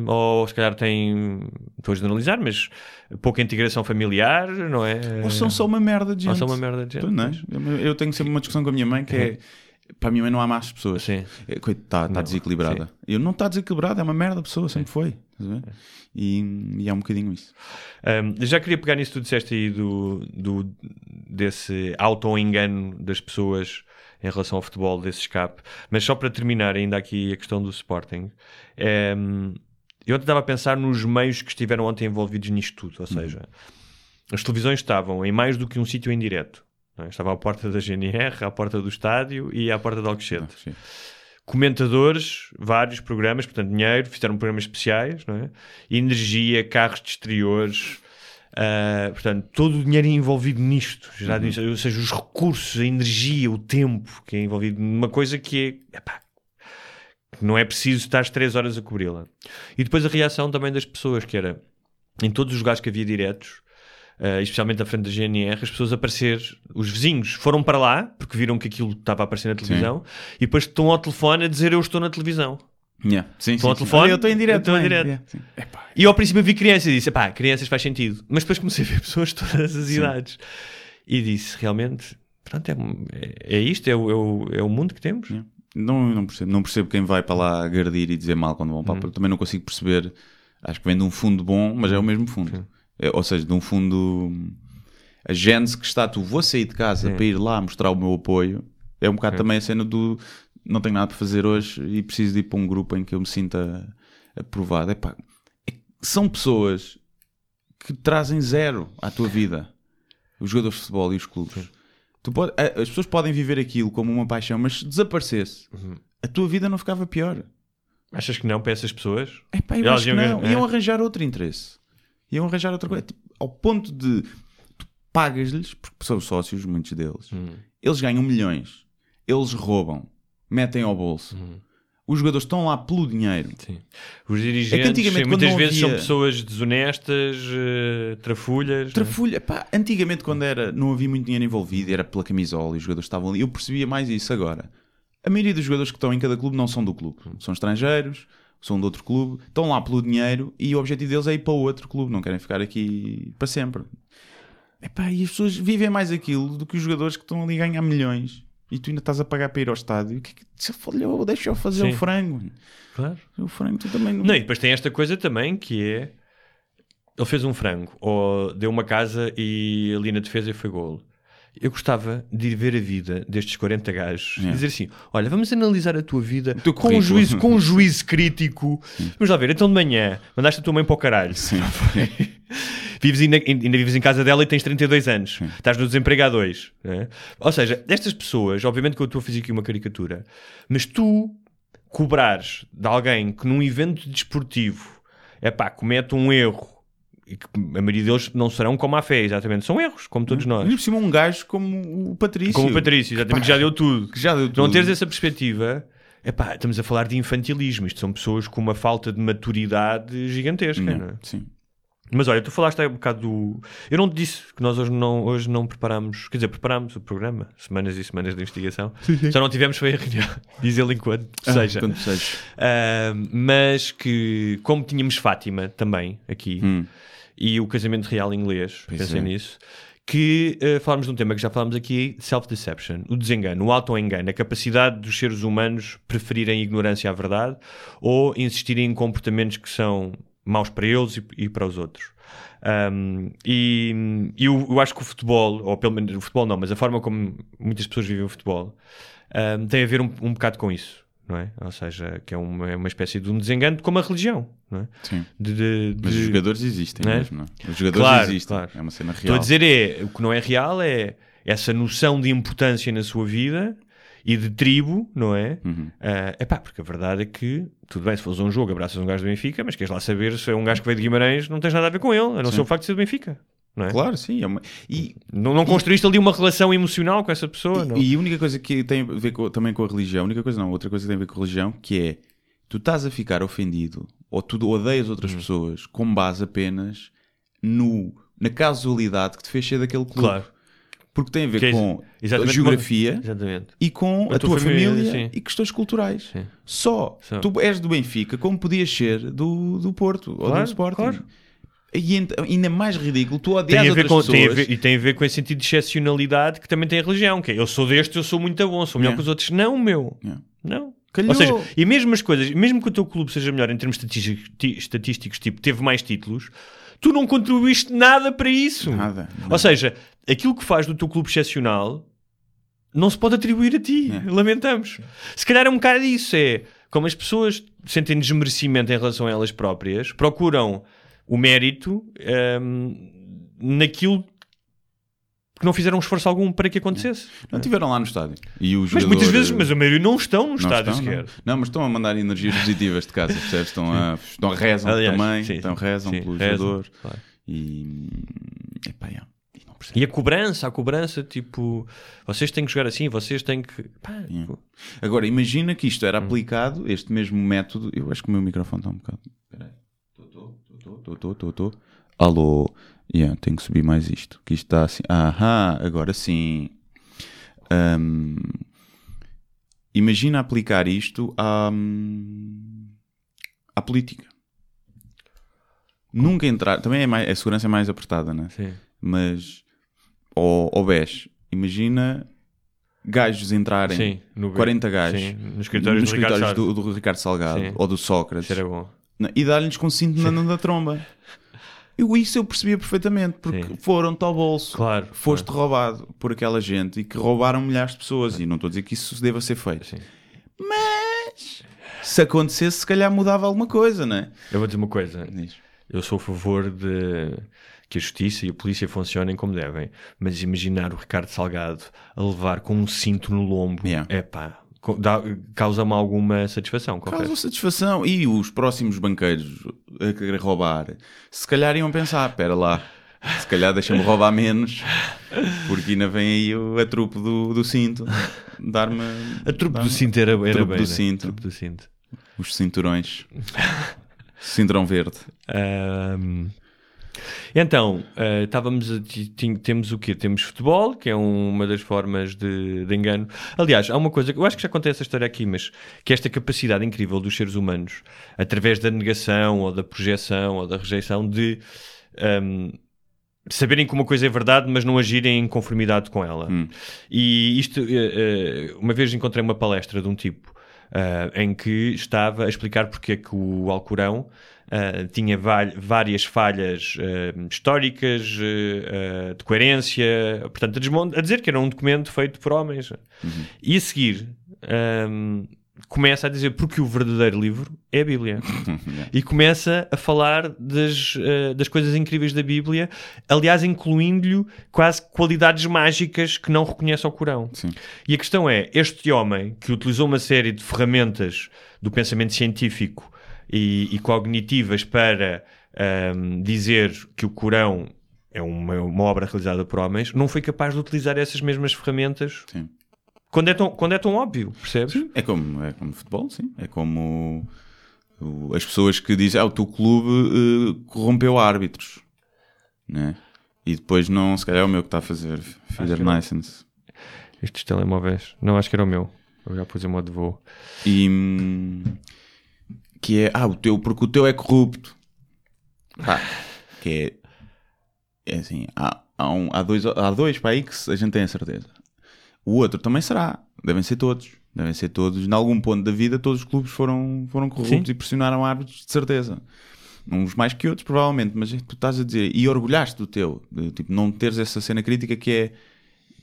S2: ou se calhar têm, estou a generalizar, mas pouca integração familiar, não é?
S3: Ou são só uma merda de gente.
S2: Ou são uma merda de gente,
S3: não é? Eu- Eu tenho sempre uma discussão com a minha mãe que é. Para a minha mãe não há más pessoas.
S2: Sim.
S3: Está tá desequilibrada. Eu não está desequilibrada, é uma merda pessoa, sempre foi. Ver? E, e é um bocadinho isso.
S2: Um, já queria pegar nisso que tu disseste aí do, do, desse auto-engano das pessoas em relação ao futebol, desse escape. Mas só para terminar ainda aqui a questão do Sporting, um, eu ontem estava a pensar nos meios que estiveram ontem envolvidos nisto tudo. Ou seja, as televisões estavam em mais do que um sítio em direto. É? Estava à porta da GNR, à porta do estádio e à porta de Alcochete
S3: Sim.
S2: comentadores, vários programas, portanto, dinheiro, fizeram programas especiais, não é? Energia, carros de exteriores, ah, portanto, todo o dinheiro envolvido nisto,
S3: Uhum.
S2: nisto, ou seja, os recursos, a energia, o tempo que é envolvido numa coisa que é. epá, não é preciso estar três horas a cobri-la. E depois a reação também das pessoas, que era em todos os lugares que havia diretos, Uh, especialmente à frente da GNR, as pessoas a aparecer, os vizinhos foram para lá porque viram que aquilo estava a aparecer na televisão e depois estão ao telefone a dizer eu estou na televisão.
S3: Yeah. Sim,
S2: Estão ao
S3: sim, sim.
S2: telefone?
S3: Eu estou em direto.
S2: Estou em
S3: também.
S2: direto.
S3: Yeah, sim. Epá,
S2: E ao princípio vi crianças e disse, pá, crianças faz sentido. Mas depois comecei a ver pessoas de todas as idades. E disse, realmente, pronto, é, é, é isto, é o, é, o, é o mundo que temos.
S3: Yeah. Não, não, percebo, não percebo quem vai para lá agredir e dizer mal quando vão para Também não consigo perceber. Acho que vem de um fundo bom, mas é o mesmo fundo. É, ou seja, de um fundo. A gênese que está, tu vou sair de casa para ir lá mostrar o meu apoio. É um bocado também a cena do não tenho nada para fazer hoje e preciso de ir para um grupo em que eu me sinta aprovado. Epá, é são pessoas que trazem zero à tua vida. Os jogadores de futebol e os clubes. Tu pode- as pessoas podem viver aquilo como uma paixão, mas se desaparecesse, a tua vida não ficava pior.
S2: Achas que não para essas pessoas?
S3: Epá, eu
S2: Elas
S3: acho que não.
S2: é.
S3: Iam arranjar outro interesse. Iam arranjar outra coisa. Tipo, ao ponto de tu pagas-lhes, porque são sócios, muitos deles.
S2: Hum.
S3: Eles ganham milhões. Eles roubam. Metem ao bolso.
S2: Hum.
S3: Os jogadores estão lá pelo dinheiro.
S2: Sim. Os dirigentes
S3: É
S2: sim, muitas vezes são
S3: havia-
S2: pessoas desonestas, eh, trafulhas. não é?
S3: Trafulha, pá, antigamente quando era, não havia muito dinheiro envolvido, era pela camisola e os jogadores estavam ali, eu percebia mais isso agora. A maioria dos jogadores que estão em cada clube não são do clube, são estrangeiros, são de outro clube, estão lá pelo dinheiro e o objetivo deles é ir para o outro clube, não querem ficar aqui para sempre. Epá, e as pessoas vivem mais aquilo do que os jogadores que estão ali a ganhar milhões e tu ainda estás a pagar para ir ao estádio. O que é que se falhou? Deixa eu fazer
S2: Sim.
S3: o frango.
S2: Claro.
S3: O frango tu também não.
S2: Não, e depois tem esta coisa também que é ele fez um frango ou deu uma casa e ali na defesa foi golo. Eu gostava de ir ver a vida destes 40 gajos e
S3: É.
S2: dizer assim: olha, vamos analisar a tua vida com um, juízo, com um juízo crítico. Vamos lá ver, então de manhã mandaste a tua mãe para o caralho.
S3: Sim.
S2: Vives ainda, ainda vives em casa dela e tens 32 anos. Estás no desemprego há dois. né? Ou seja, estas pessoas, obviamente que eu estou a fazer aqui uma caricatura, mas tu cobrares de alguém que num evento desportivo é pá, comete um erro e que a maioria deles não serão como a fé, exatamente. São erros, como todos
S3: E
S2: nós.
S3: por cima um gajo como o Patrício.
S2: Como o Patrício, exatamente, que já deu tudo.
S3: Que já deu
S2: Não
S3: tudo.
S2: teres essa perspectiva epá, estamos a falar de infantilismo. Isto são pessoas com uma falta de maturidade gigantesca.
S3: Não,
S2: não é?
S3: Sim.
S2: Mas olha, tu falaste aí um bocado do. Eu não te disse que nós hoje não, hoje não preparámos, quer dizer, preparámos o programa, semanas e semanas de investigação. Só não tivemos foi a reunião, diz ele enquanto seja.
S3: Quando seja.
S2: Ah, mas que, como tínhamos Fátima também aqui
S3: Hum.
S2: E o casamento real inglês,
S3: Pois
S2: pensei
S3: é.
S2: nisso, que uh, falámos de um tema que já falámos aqui: self-deception, o desengano, o auto-engano, a capacidade dos seres humanos preferirem ignorância à verdade ou insistirem em comportamentos que são maus para eles e, e para os outros. Um, e e eu, eu acho que o futebol, ou pelo menos o futebol não, mas a forma como muitas pessoas vivem o futebol um, tem a ver um, um bocado com isso, não é? Ou seja, que é uma, é uma espécie de um desengano como a religião, não é?
S3: Sim.
S2: De, de-
S3: Mas
S2: de-
S3: os jogadores existem
S2: Não é?
S3: mesmo, não é? Os jogadores
S2: Claro,
S3: existem.
S2: claro.
S3: É uma cena real.
S2: Estou a dizer é, o que não é real é essa noção de importância na sua vida e de tribo, não é?
S3: Uhum.
S2: É epá, porque a verdade é que, tudo bem, se fores um jogo, abraças um gajo do Benfica, mas queres lá saber se é um gajo que veio de Guimarães, não tens nada a ver com ele, a não
S3: Sim.
S2: ser o facto de ser do Benfica, é?
S3: Claro, sim. É uma... E,
S2: Não, não construíste ali uma relação emocional com essa pessoa, não?
S3: e a única coisa que tem a ver com- também com a religião, a única coisa não, outra coisa que tem a ver com a religião, que é tu estás a ficar ofendido ou tu odeias outras
S2: Uhum.
S3: pessoas com base apenas no, na casualidade que te fez ser daquele clube.
S2: Claro.
S3: Porque tem a ver
S2: é
S3: com a geografia
S2: Exatamente.
S3: e com
S2: A
S3: a,
S2: tua família,
S3: família, e questões culturais.
S2: Sim.
S3: Só.
S2: Só.
S3: Tu és do Benfica, como podias ser do, do Porto ou
S2: Claro,
S3: do Sporting.
S2: claro.
S3: E ainda mais ridículo, tu
S2: Tem
S3: odias outras
S2: com, tem
S3: pessoas.
S2: ver- e tem a ver com esse sentido de excepcionalidade que também tem a religião, que é eu sou deste, eu sou muito bom, sou melhor
S3: Yeah.
S2: que os outros. Não, meu.
S3: Yeah.
S2: Não.
S3: Calhou.
S2: Ou seja, e mesmo as coisas, mesmo que o teu clube seja melhor em termos estatísticos, ti- estatísticos, tipo, teve mais títulos, tu não contribuíste nada para isso.
S3: Nada,
S2: Ou
S3: nada.
S2: seja, aquilo que faz do teu clube excepcional não se pode atribuir a ti.
S3: É.
S2: Lamentamos. Se calhar é um bocado isso. É como as pessoas sentem desmerecimento em relação a elas próprias, procuram o mérito hum, naquilo que não fizeram um esforço algum para que acontecesse.
S3: Não estiveram lá no estádio. E o
S2: Mas muitas vezes, mas a maioria não estão no
S3: não
S2: estádio
S3: estão,
S2: sequer.
S3: Não. Não, mas estão a mandar energias positivas de casa, percebes? Estão a, estão a rezam
S2: Aliás,
S3: também,
S2: sim, sim.
S3: rezam
S2: Sim,
S3: pelo
S2: rezam,
S3: jogador.
S2: claro.
S3: E. Epá, yeah. E
S2: a cobrança, a cobrança, tipo, vocês têm que jogar assim, vocês têm que. Pá,
S3: Yeah. Agora, imagina que isto era
S2: Hum.
S3: aplicado, este mesmo método. Eu acho que o meu microfone está um bocado. Espera aí. Estou, estou, estou, estou. Alô. Yeah, tenho que subir mais isto. Que isto está assim. Aham, agora sim. Ahm, imagina aplicar isto à, à política. Nunca entrar. Também é mais, a segurança é mais apertada, né?
S2: Sim.
S3: Mas. Ou, ou BES. Imagina gajos entrarem.
S2: Sim, no
S3: 40 gajos.
S2: Sim, nos escritórios,
S3: nos
S2: do Ricardo
S3: escritórios
S2: Salles.
S3: do, do Ricardo Salgado
S2: Sim.
S3: ou do Sócrates
S2: Isso era bom.
S3: E dar-lhes com cinto na, na tromba. Eu, isso eu percebia perfeitamente, porque foram-te ao bolso,
S2: Claro,
S3: foste roubado por aquela gente e que roubaram milhares de pessoas. E não estou a dizer que isso deva ser feito,
S2: Sim.
S3: mas se acontecesse, se calhar mudava alguma coisa, não é?
S2: Eu vou dizer uma coisa.
S3: Diz.
S2: Eu sou a favor de que a justiça e a polícia funcionem como devem, mas imaginar o Ricardo Salgado a levar com um cinto no lombo,
S3: Yeah.
S2: é pá, causa-me alguma satisfação.
S3: Causa
S2: confesso.
S3: satisfação. E os próximos banqueiros a querer roubar, se calhar iam pensar: espera lá, se calhar deixa-me roubar menos, porque ainda vem aí o- a trupe do, do cinto dar-me.
S2: A trupe
S3: dar-me-
S2: do cinto era, era
S3: trupe
S2: bem,
S3: do
S2: né?
S3: cinto.
S2: Trupe do cinto.
S3: Os cinturões. Cinturão verde.
S2: Ahm, Então, eh, estávamos a, temos o quê? Temos futebol, que é um- uma das formas de, de engano. Aliás, há uma coisa que eu acho que já contei essa história aqui, mas que esta capacidade incrível dos seres humanos, através da negação ou da projeção ou da rejeição, de ahm, saberem que uma coisa é verdade, mas não agirem em conformidade com ela. E isto, eh, eh, uma vez encontrei uma palestra de um tipo em que estava a explicar porque é que o Alcorão ah, tinha várias falhas ah, históricas, ah, de coerência, portanto, a, a dizer que era um documento feito por homens. E a seguir. ahm, começa a dizer porque o verdadeiro livro é a Bíblia e começa a falar das, das coisas incríveis da Bíblia, aliás, incluindo-lhe quase qualidades mágicas que não reconhece ao Corão.
S3: Sim.
S2: E a questão é: este homem que utilizou uma série de ferramentas do pensamento científico e, e cognitivas para ahm, dizer que o Corão é uma, uma obra realizada por homens, não foi capaz de utilizar essas mesmas ferramentas
S3: Sim.
S2: quando é tão, quando é tão óbvio, percebes?
S3: É como, é como futebol, sim. É como o- as pessoas que dizem ah, o teu clube eh, corrompeu árbitros. Né? E depois não, se calhar é o meu que está a fazer
S2: não.
S3: license.
S2: Estes telemóveis. Não, acho que era o meu. Eu já pus em modo de voo.
S3: E hum, que é, ah, o teu, porque o teu é corrupto. Pá, que é, é assim, há, há, um, há, dois, há dois para aí que a gente tem a certeza. O outro também será, devem ser todos. Devem ser todos, em algum ponto da vida, todos os clubes foram, foram corruptos
S2: Sim.
S3: e pressionaram árbitros, de certeza. Uns mais que outros, provavelmente, mas tu estás a dizer, e orgulhaste do teu, de, tipo, não teres essa cena crítica que é,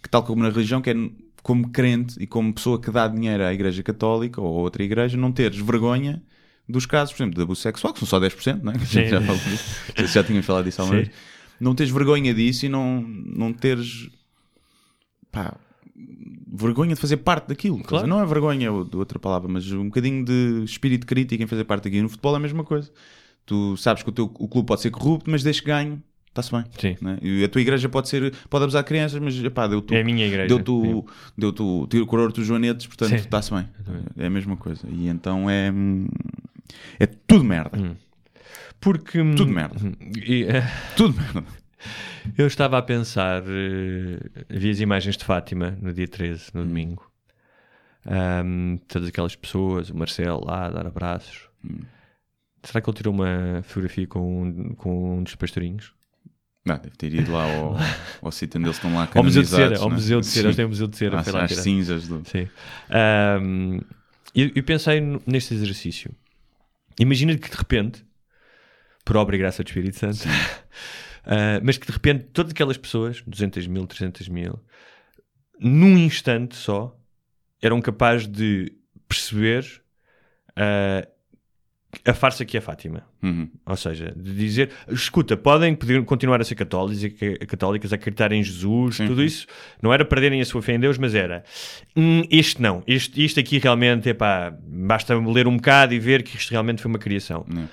S3: que tal como na religião, que é como crente e como pessoa que dá dinheiro à Igreja Católica ou a outra igreja, não teres vergonha dos casos, por exemplo, de abuso sexual, que são só 10%, não é? Já, falou disso. Se já tínhamos falado disso há uma
S2: Sim.
S3: vez. Não teres vergonha disso e não, não teres pá, vergonha de fazer parte daquilo.
S2: Claro.
S3: dizer, Não é vergonha de outra palavra, mas um bocadinho de espírito crítico em fazer parte daquilo. No futebol é a mesma coisa. Tu sabes que o, teu, o clube pode ser corrupto, mas desde que ganhe, está-se bem.
S2: Sim.
S3: né? E a tua igreja pode ser pode abusar crianças, mas epá, deu-te
S2: É a minha igreja.
S3: deu-te o- deu-te o tiro coroa dos joanetes, portanto está-se bem. É a mesma coisa. E então é. É tudo merda.
S2: Porque. hum,
S3: Tudo merda.
S2: e, eh,
S3: Tudo merda.
S2: eu estava a pensar. eh, vi as imagens de Fátima no dia 13,
S3: Hum.
S2: no domingo. Ahm, todas aquelas pessoas, o Marcelo lá a dar abraços.
S3: Hum.
S2: Será que ele tirou uma fotografia com, um- com um dos pastorinhos?
S3: Não, deve ter ido lá ao, ao sítio onde eles estão lá
S2: Ao Museu de Cera, ao
S3: né?
S2: Museu de Cera, eles têm o Museu de Cera. Tirar.
S3: cinzas do.
S2: Sim. Ahm, eu, eu pensei neste exercício. Imagina que de repente, por obra e graça do Espírito Santo, ah, mas que de repente todas aquelas pessoas, 200 mil, 300 mil, num instante só, eram capazes de perceber ah, a farsa que é Fátima.
S3: Uhum.
S2: Ou seja, de dizer, escuta, podem poder continuar a ser católicos, católicas, a acreditar em Jesus,
S3: Sim.
S2: tudo isso, não era perderem a sua fé em Deus, mas era "Hum, este não, este, isto aqui realmente é pá, basta ler um bocado e ver que isto realmente foi uma criação.
S3: Não.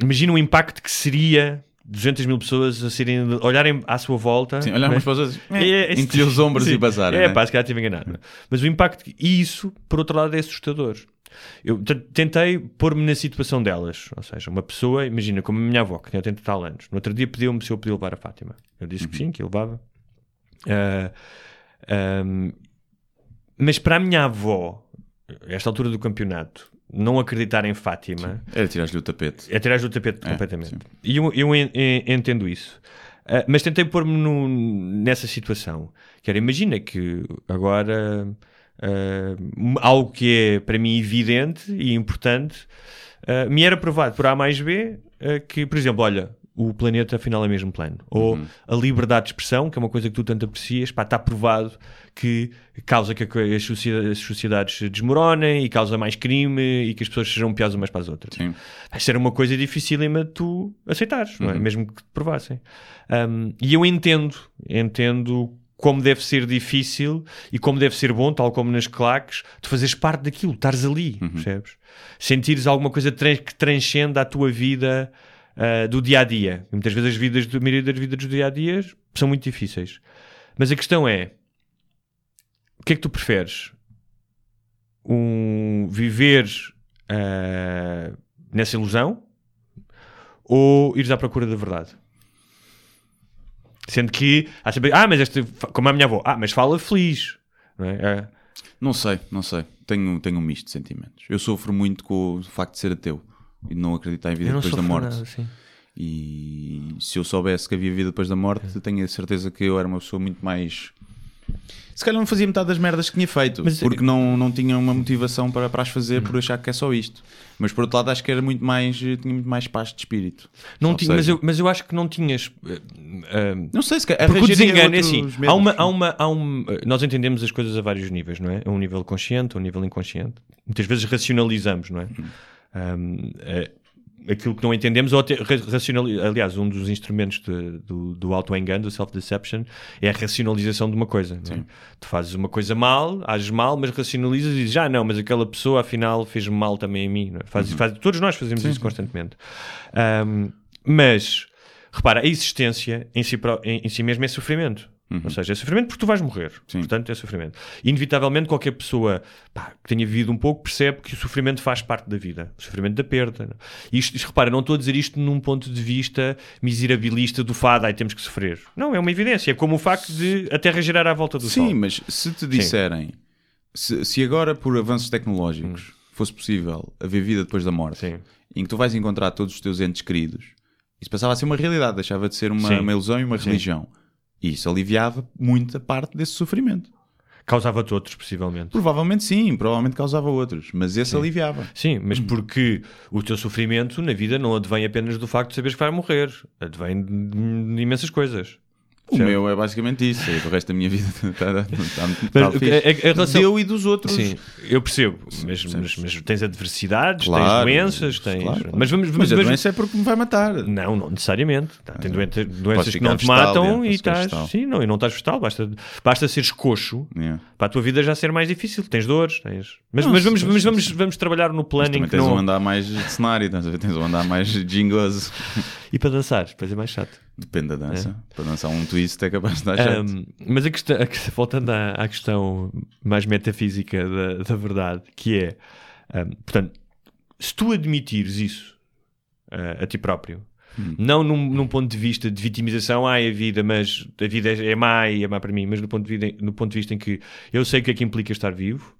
S2: Imagina o impacto que seria 200 mil pessoas a serem, olharem à sua volta,
S3: Sim, olhar
S2: né?
S3: umas para as outras,
S2: É, é,
S3: encolher os ombros
S2: sim.
S3: e bazar.
S2: É,
S3: né?
S2: pá, se calhar estive enganado. Mas o impacto, e isso, por outro lado, é assustador. Eu tentei pôr-me na situação delas. Ou seja, uma pessoa, imagina, como a minha avó, que tinha 80 e tal anos, no outro dia pediu-me se eu podia levar a Fátima. Eu disse que sim, que eu levava. Ah, ahm, mas para a minha avó, a esta altura do campeonato, não acreditar em Fátima
S3: Era tirar-lhe o tapete.
S2: é tirar do tapete
S3: É,
S2: completamente.
S3: sim.
S2: E eu, eu en- en- entendo isso. Ah, mas tentei pôr-me nessa situação. Que era, imagina que agora ah, algo que é para mim evidente e importante ah, me era provado por A mais B que, por exemplo, olha, o planeta afinal é mesmo plano. Ou
S3: Uhum.
S2: a liberdade de expressão, que é uma coisa que tu tanto aprecias, pá, está provado que causa que as sociedades, as sociedades desmoronem e causa mais crime e que as pessoas sejam piores umas para as outras.
S3: Sim.
S2: Isto era uma coisa dificílima de tu aceitares, é?
S3: Uhum.
S2: mesmo que te provassem. Um, e eu entendo, entendo como deve ser difícil e como deve ser bom, tal como nas claques, de fazeres parte daquilo, estares ali,
S3: Uhum.
S2: percebes? Sentires alguma coisa que transcenda a tua vida ah, do dia a dia. E muitas vezes as vidas, a maioria das vidas do dia a dia são muito difíceis. Mas a questão é: o que é que tu preferes? Um, viver ah, nessa ilusão ou ires à procura da verdade? Sendo que há sempre, ah, mas este, como a minha avó, ah, mas fala feliz, não é? Ah,
S3: Não sei, não sei. Tenho, tenho um misto de sentimentos. Eu sofro muito com o facto de ser ateu e não acreditar em vida depois da morte.
S2: nada, sim.
S3: E se eu soubesse que havia vida depois da morte, tenho a certeza que eu era uma pessoa muito mais. Se calhar não fazia metade das merdas que tinha feito,
S2: Mas-
S3: porque não, não tinha uma motivação para, para as fazer por achar que é só isto. Mas por outro lado, acho que era muito mais. tinha muito mais paz de espírito.
S2: Não tinha, mas, eu, mas eu acho que não tinhas. eh, eh,
S3: Não sei se calhar.
S2: Porque o desengano é assim: há uma, há uma, há um, nós entendemos as coisas a vários níveis, não é? A um nível consciente, a um nível inconsciente. Muitas vezes racionalizamos, não é? Um, eh, aquilo que não entendemos, ou até ra- racionali- aliás, um dos instrumentos de- do, do auto-engano, do self-deception, é a racionalização de uma coisa. é? Tu fazes uma coisa mal, ages mal, mas racionalizas e dizes, ah, não, mas aquela pessoa afinal fez mal também a mim. é? Faz- faz- todos nós fazemos isso constantemente. Um, mas, repara, a existência em si, em, em si mesmo é sofrimento. Ou seja, é sofrimento porque tu vais morrer.
S3: Sim.
S2: Portanto, é sofrimento. Inevitavelmente, qualquer pessoa pá, que tenha vivido um pouco percebe que o sofrimento faz parte da vida. O sofrimento da perda. Isto, isto, repara, não estou a dizer isto num ponto de vista miserabilista do fado, aí temos que sofrer. Não, é uma evidência. É como o facto de a Terra girar à volta do
S3: Sim,
S2: Sol.
S3: mas se te disserem, se, se agora por avanços tecnológicos fosse possível haver vida depois da morte,
S2: Sim.
S3: em que tu vais encontrar todos os teus entes queridos, isso passava a ser uma realidade, deixava de ser uma,
S2: Sim.
S3: uma ilusão e uma religião. E isso aliviava muita parte desse sofrimento.
S2: Causava-te outros, possivelmente.
S3: Provavelmente sim, provavelmente causava outros, mas esse aliviava.
S2: Sim, mas porque o teu sofrimento na vida não advém apenas do facto de saberes que vai morrer. Advém de, de imensas coisas.
S3: O
S2: Certo.
S3: meu é basicamente isso, e o resto da minha vida está, está, muito
S2: Mas,
S3: fixe.
S2: a- a- a relação-
S3: Deu e dos outros.
S2: Sim, eu percebo. Mas, mas, mas tens adversidades,
S3: Claro,
S2: tens doenças, tens.
S3: claro.
S2: Mas vamos.
S3: Mas a
S2: mas-
S3: doença é porque me vai matar.
S2: Não, não necessariamente. Tá, tem doença- doenças
S3: Podes
S2: que não te matam
S3: é,
S2: e estás. Sim, não, e não estás vegetal. Basta, basta seres coxo
S3: Yeah.
S2: para a tua vida já ser mais difícil. Tens dores, tens. Mas,
S3: Não,
S2: mas vamos, vamos, vamos, vamos trabalhar no
S3: Também
S2: que
S3: tens
S2: não.
S3: um andar mais de cenário, a tens um andar mais jingoso.
S2: E para dançar, depois é mais chato.
S3: Depende da dança. Para dançar um twist é capaz de dar jeito.
S2: Um, mas a questão, a voltando à, à questão mais metafísica da, da verdade, que é, um, portanto, se tu admitires isso uh, a ti próprio, não num, num ponto de vista de vitimização, ai a vida, mas a vida é, é má e é má para mim, mas no ponto, de no ponto de vista em que eu sei o que é que implica estar vivo,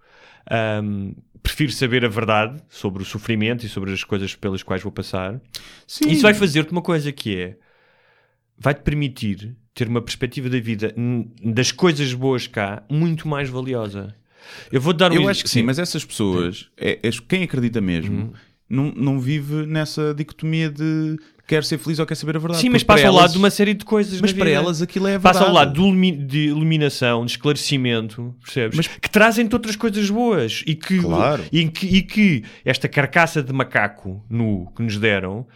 S2: um, prefiro saber a verdade sobre o sofrimento e sobre as coisas pelas quais vou passar,
S3: Sim.
S2: isso vai fazer-te uma coisa que é vai-te permitir ter uma perspectiva da vida das coisas boas cá muito mais valiosa. Eu vou dar um
S3: Eu acho que sim, mas essas pessoas, é, é- quem acredita mesmo,
S2: Uhum.
S3: não, não vive nessa dicotomia de quer ser feliz ou quer saber a verdade.
S2: Sim, mas passa ao lado de uma série de coisas.
S3: Mas para elas aquilo é a
S2: Passa ao
S3: verdade.
S2: lado de, ilumi- de iluminação, de esclarecimento, percebes?
S3: Mas-
S2: que trazem-te outras coisas boas e que,
S3: Claro.
S2: e, que, e que esta carcaça de macaco nu que nos deram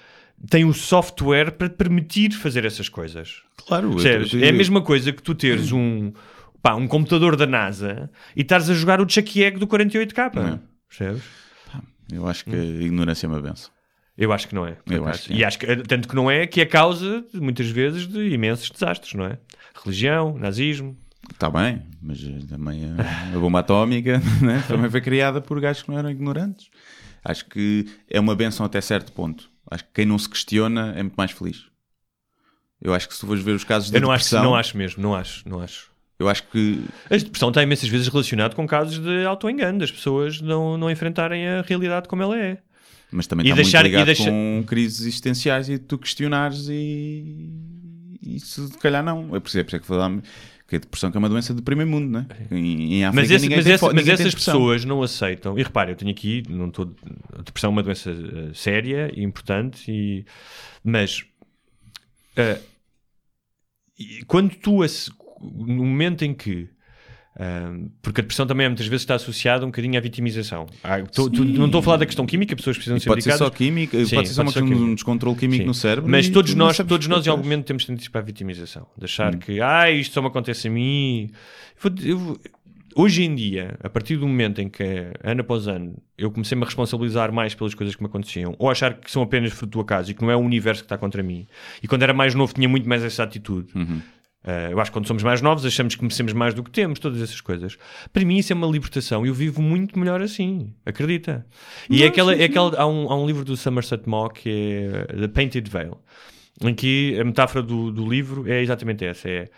S2: tem o software para te permitir fazer essas coisas.
S3: Claro, eu-
S2: É a mesma coisa que tu teres um, pá, um computador da NASA e estares a jogar o Chucky Egg do 48K.
S3: É.
S2: Percebes?
S3: Eu acho que a ignorância é uma benção.
S2: Eu acho que não é.
S3: Eu acho que é.
S2: E acho que, tanto que não é que é causa, muitas vezes, de imensos desastres, não é? Religião, nazismo.
S3: Está bem, mas eh, também a, a bomba atómica né, também foi criada por gajos que não eram ignorantes. Acho que é uma benção até certo ponto. Acho que quem não se questiona é muito mais feliz. Eu acho que se tu fores ver os casos de
S2: Eu não acho,
S3: depressão,
S2: não acho mesmo, não acho, não acho.
S3: eu acho que
S2: A depressão está imensas vezes relacionado com casos de auto-engano, das pessoas não, não enfrentarem a realidade como ela é.
S3: Mas também
S2: E
S3: está
S2: deixar-
S3: muito ligado com crises existenciais e tu questionares e isso se calhar não. É por isso é por isso que falamos que a depressão que é uma doença de primeiro mundo, não é? Em, em África
S2: Mas, esse-
S3: ninguém
S2: mas
S3: tem
S2: essa-
S3: fo-
S2: mas
S3: ninguém
S2: essas pessoas não aceitam. E repare, eu tenho aqui, não estou, a depressão é uma doença eh, séria e importante, e, mas e quando tu, no momento em que porque a depressão também muitas vezes está associada um bocadinho à vitimização. Ah, tô- tô- não estou a falar da questão química, pessoas precisam ser
S3: pode ser só química,
S2: Sim,
S3: pode ser só
S2: pode ser
S3: questão de um descontrole químico
S2: Sim.
S3: no cérebro.
S2: Mas todos
S3: tu
S2: nós, todos nós em algum momento temos tendência para a vitimização. De achar que, ah, isto só me acontece a mim. Eu vou- eu vou- hoje em dia, a partir do momento em que, ano após ano, eu comecei-me a responsabilizar mais pelas coisas que me aconteciam, ou achar que são apenas fruto do acaso e que não é o universo que está contra mim. E quando era mais novo tinha muito mais essa atitude. Uh, eu acho que quando somos mais novos achamos que merecemos mais do que temos, todas essas coisas. Para mim isso é uma libertação. Eu vivo muito melhor assim, acredita? E é aquela, é aquela, há, um, há um livro do Somerset Maugham que é The Painted Veil, em que a metáfora do, do livro é exatamente essa: é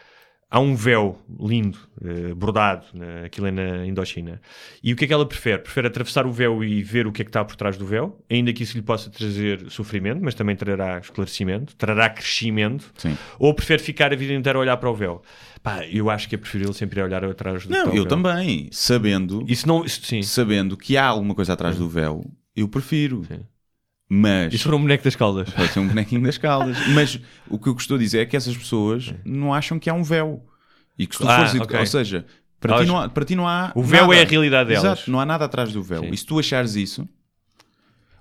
S2: há um véu lindo, eh, bordado, né, aquilo é na Indochina. E o que é que ela prefere? Prefere atravessar o véu e ver o que é que está por trás do véu, ainda que isso lhe possa trazer sofrimento, mas também trará esclarecimento, trará crescimento.
S3: Sim.
S2: Ou prefere ficar a vida inteira a olhar para o véu? Pá, eu acho que é preferível sempre olhar atrás do
S3: Não,
S2: para o
S3: eu
S2: véu.
S3: também, sabendo,
S2: Isso não, isso, sim.
S3: sabendo que há alguma coisa atrás do véu, eu prefiro. Mas
S2: Isso for um boneco das caldas.
S3: pode ser um bonequinho das caldas. Mas o que eu estou a dizer é que essas pessoas não acham que há um véu. E que se tu
S2: Ah,
S3: fores,
S2: ok.
S3: ou seja, para ti, não há, para ti não há.
S2: O véu
S3: nada.
S2: é a realidade delas.
S3: Exato, não há nada atrás do véu.
S2: Sim.
S3: E se tu achares isso,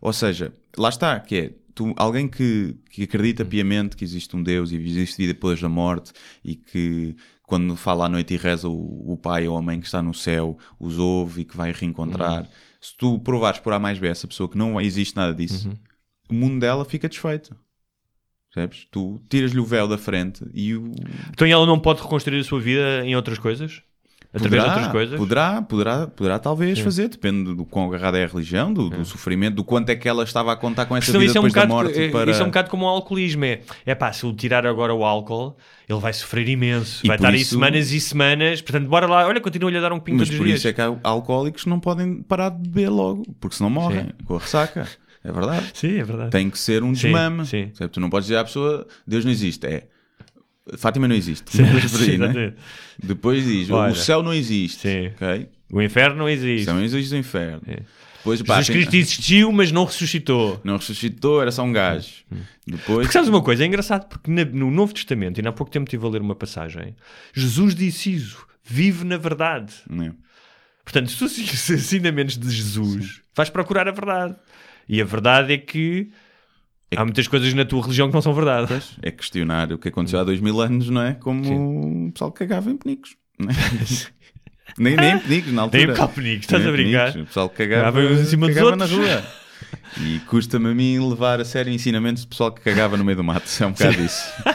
S3: ou seja, lá está, que é tu, alguém que, que
S2: Hum.
S3: acredita piamente que existe um Deus e existe vida depois da morte e que quando fala à noite e reza o, o pai ou a mãe que está no céu os ouve e que vai reencontrar.
S2: Uhum.
S3: Se tu provares por A mais B essa pessoa que não existe nada disso,
S2: Uhum.
S3: o mundo dela fica desfeito. Percebes? Tu tiras-lhe o véu da frente e o.
S2: Então ela não pode reconstruir a sua vida em outras coisas? Através de outras coisas?
S3: Poderá, poderá, poderá talvez fazer, depende do quão agarrada é a religião, do, do sofrimento, do quanto é que ela estava a contar com essa
S2: Senão
S3: vida
S2: é um
S3: depois da
S2: bocado,
S3: morte.
S2: é-
S3: para...
S2: Isso é um bocado como o alcoolismo. É, é pá, se eu tirar agora o álcool, ele vai sofrer imenso.
S3: E
S2: vai estar aí
S3: isso-
S2: semanas e semanas. Portanto, bora lá. Olha, continua-lhe a dar um pingo
S3: Mas
S2: todos
S3: por
S2: os
S3: isso é que há alcoólicos que não podem parar de beber logo, porque senão morrem com a ressaca. É verdade.
S2: Sim, é verdade.
S3: Tem que ser um
S2: Sim,
S3: desmame.
S2: sim.
S3: Sabe? Tu não podes dizer à pessoa Deus não existe. É Fátima não existe.
S2: Sim,
S3: aí,
S2: sim,
S3: né? Depois diz
S2: Olha.
S3: o céu não existe.
S2: Sim.
S3: ok?
S2: O inferno não existe.
S3: Também existe o inferno. Depois, pá,
S2: Jesus
S3: tem-
S2: Cristo existiu, mas não ressuscitou.
S3: não ressuscitou, era só um gajo. Depois,
S2: Porque sabes uma coisa? É engraçado porque no Novo Testamento, e há pouco tempo estive a ler uma passagem, Jesus disse isso. Vive na verdade.
S3: Não é?
S2: Portanto, se tu seguires ensinamentos de Jesus, vais procurar a verdade. E a verdade é que há muitas coisas na tua religião que não são verdade.
S3: é questionar o que aconteceu há dois mil anos, não é? Como o pessoal que cagava em penicos. é? nem, nem em penicos, na altura.
S2: Nem em penicos, estás
S3: Nem
S2: a brincar?
S3: penicos. O pessoal que cagava,
S2: Cagava em cima dos
S3: cagava na rua. E custa-me a mim levar a sério ensinamentos de pessoal que cagava no meio do mato. É um bocado isso.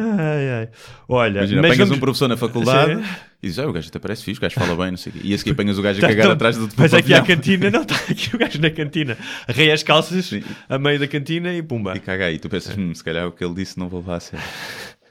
S2: Ai, ai. Olha,
S3: Imagina,
S2: mas
S3: apanhas
S2: vamos-
S3: um professor na faculdade
S2: Sim.
S3: e dizes, ah, o gajo até parece fixe, o gajo fala bem, não sei o quê. E a seguir apanhas o gajo a cagar
S2: tá-
S3: atrás do
S2: Vais aqui à cantina, não está aqui o gajo na cantina. Arreia as calças a meio da cantina e pumba.
S3: E caga aí. Tu pensas, hum, se calhar o que ele disse não vou levar a sério.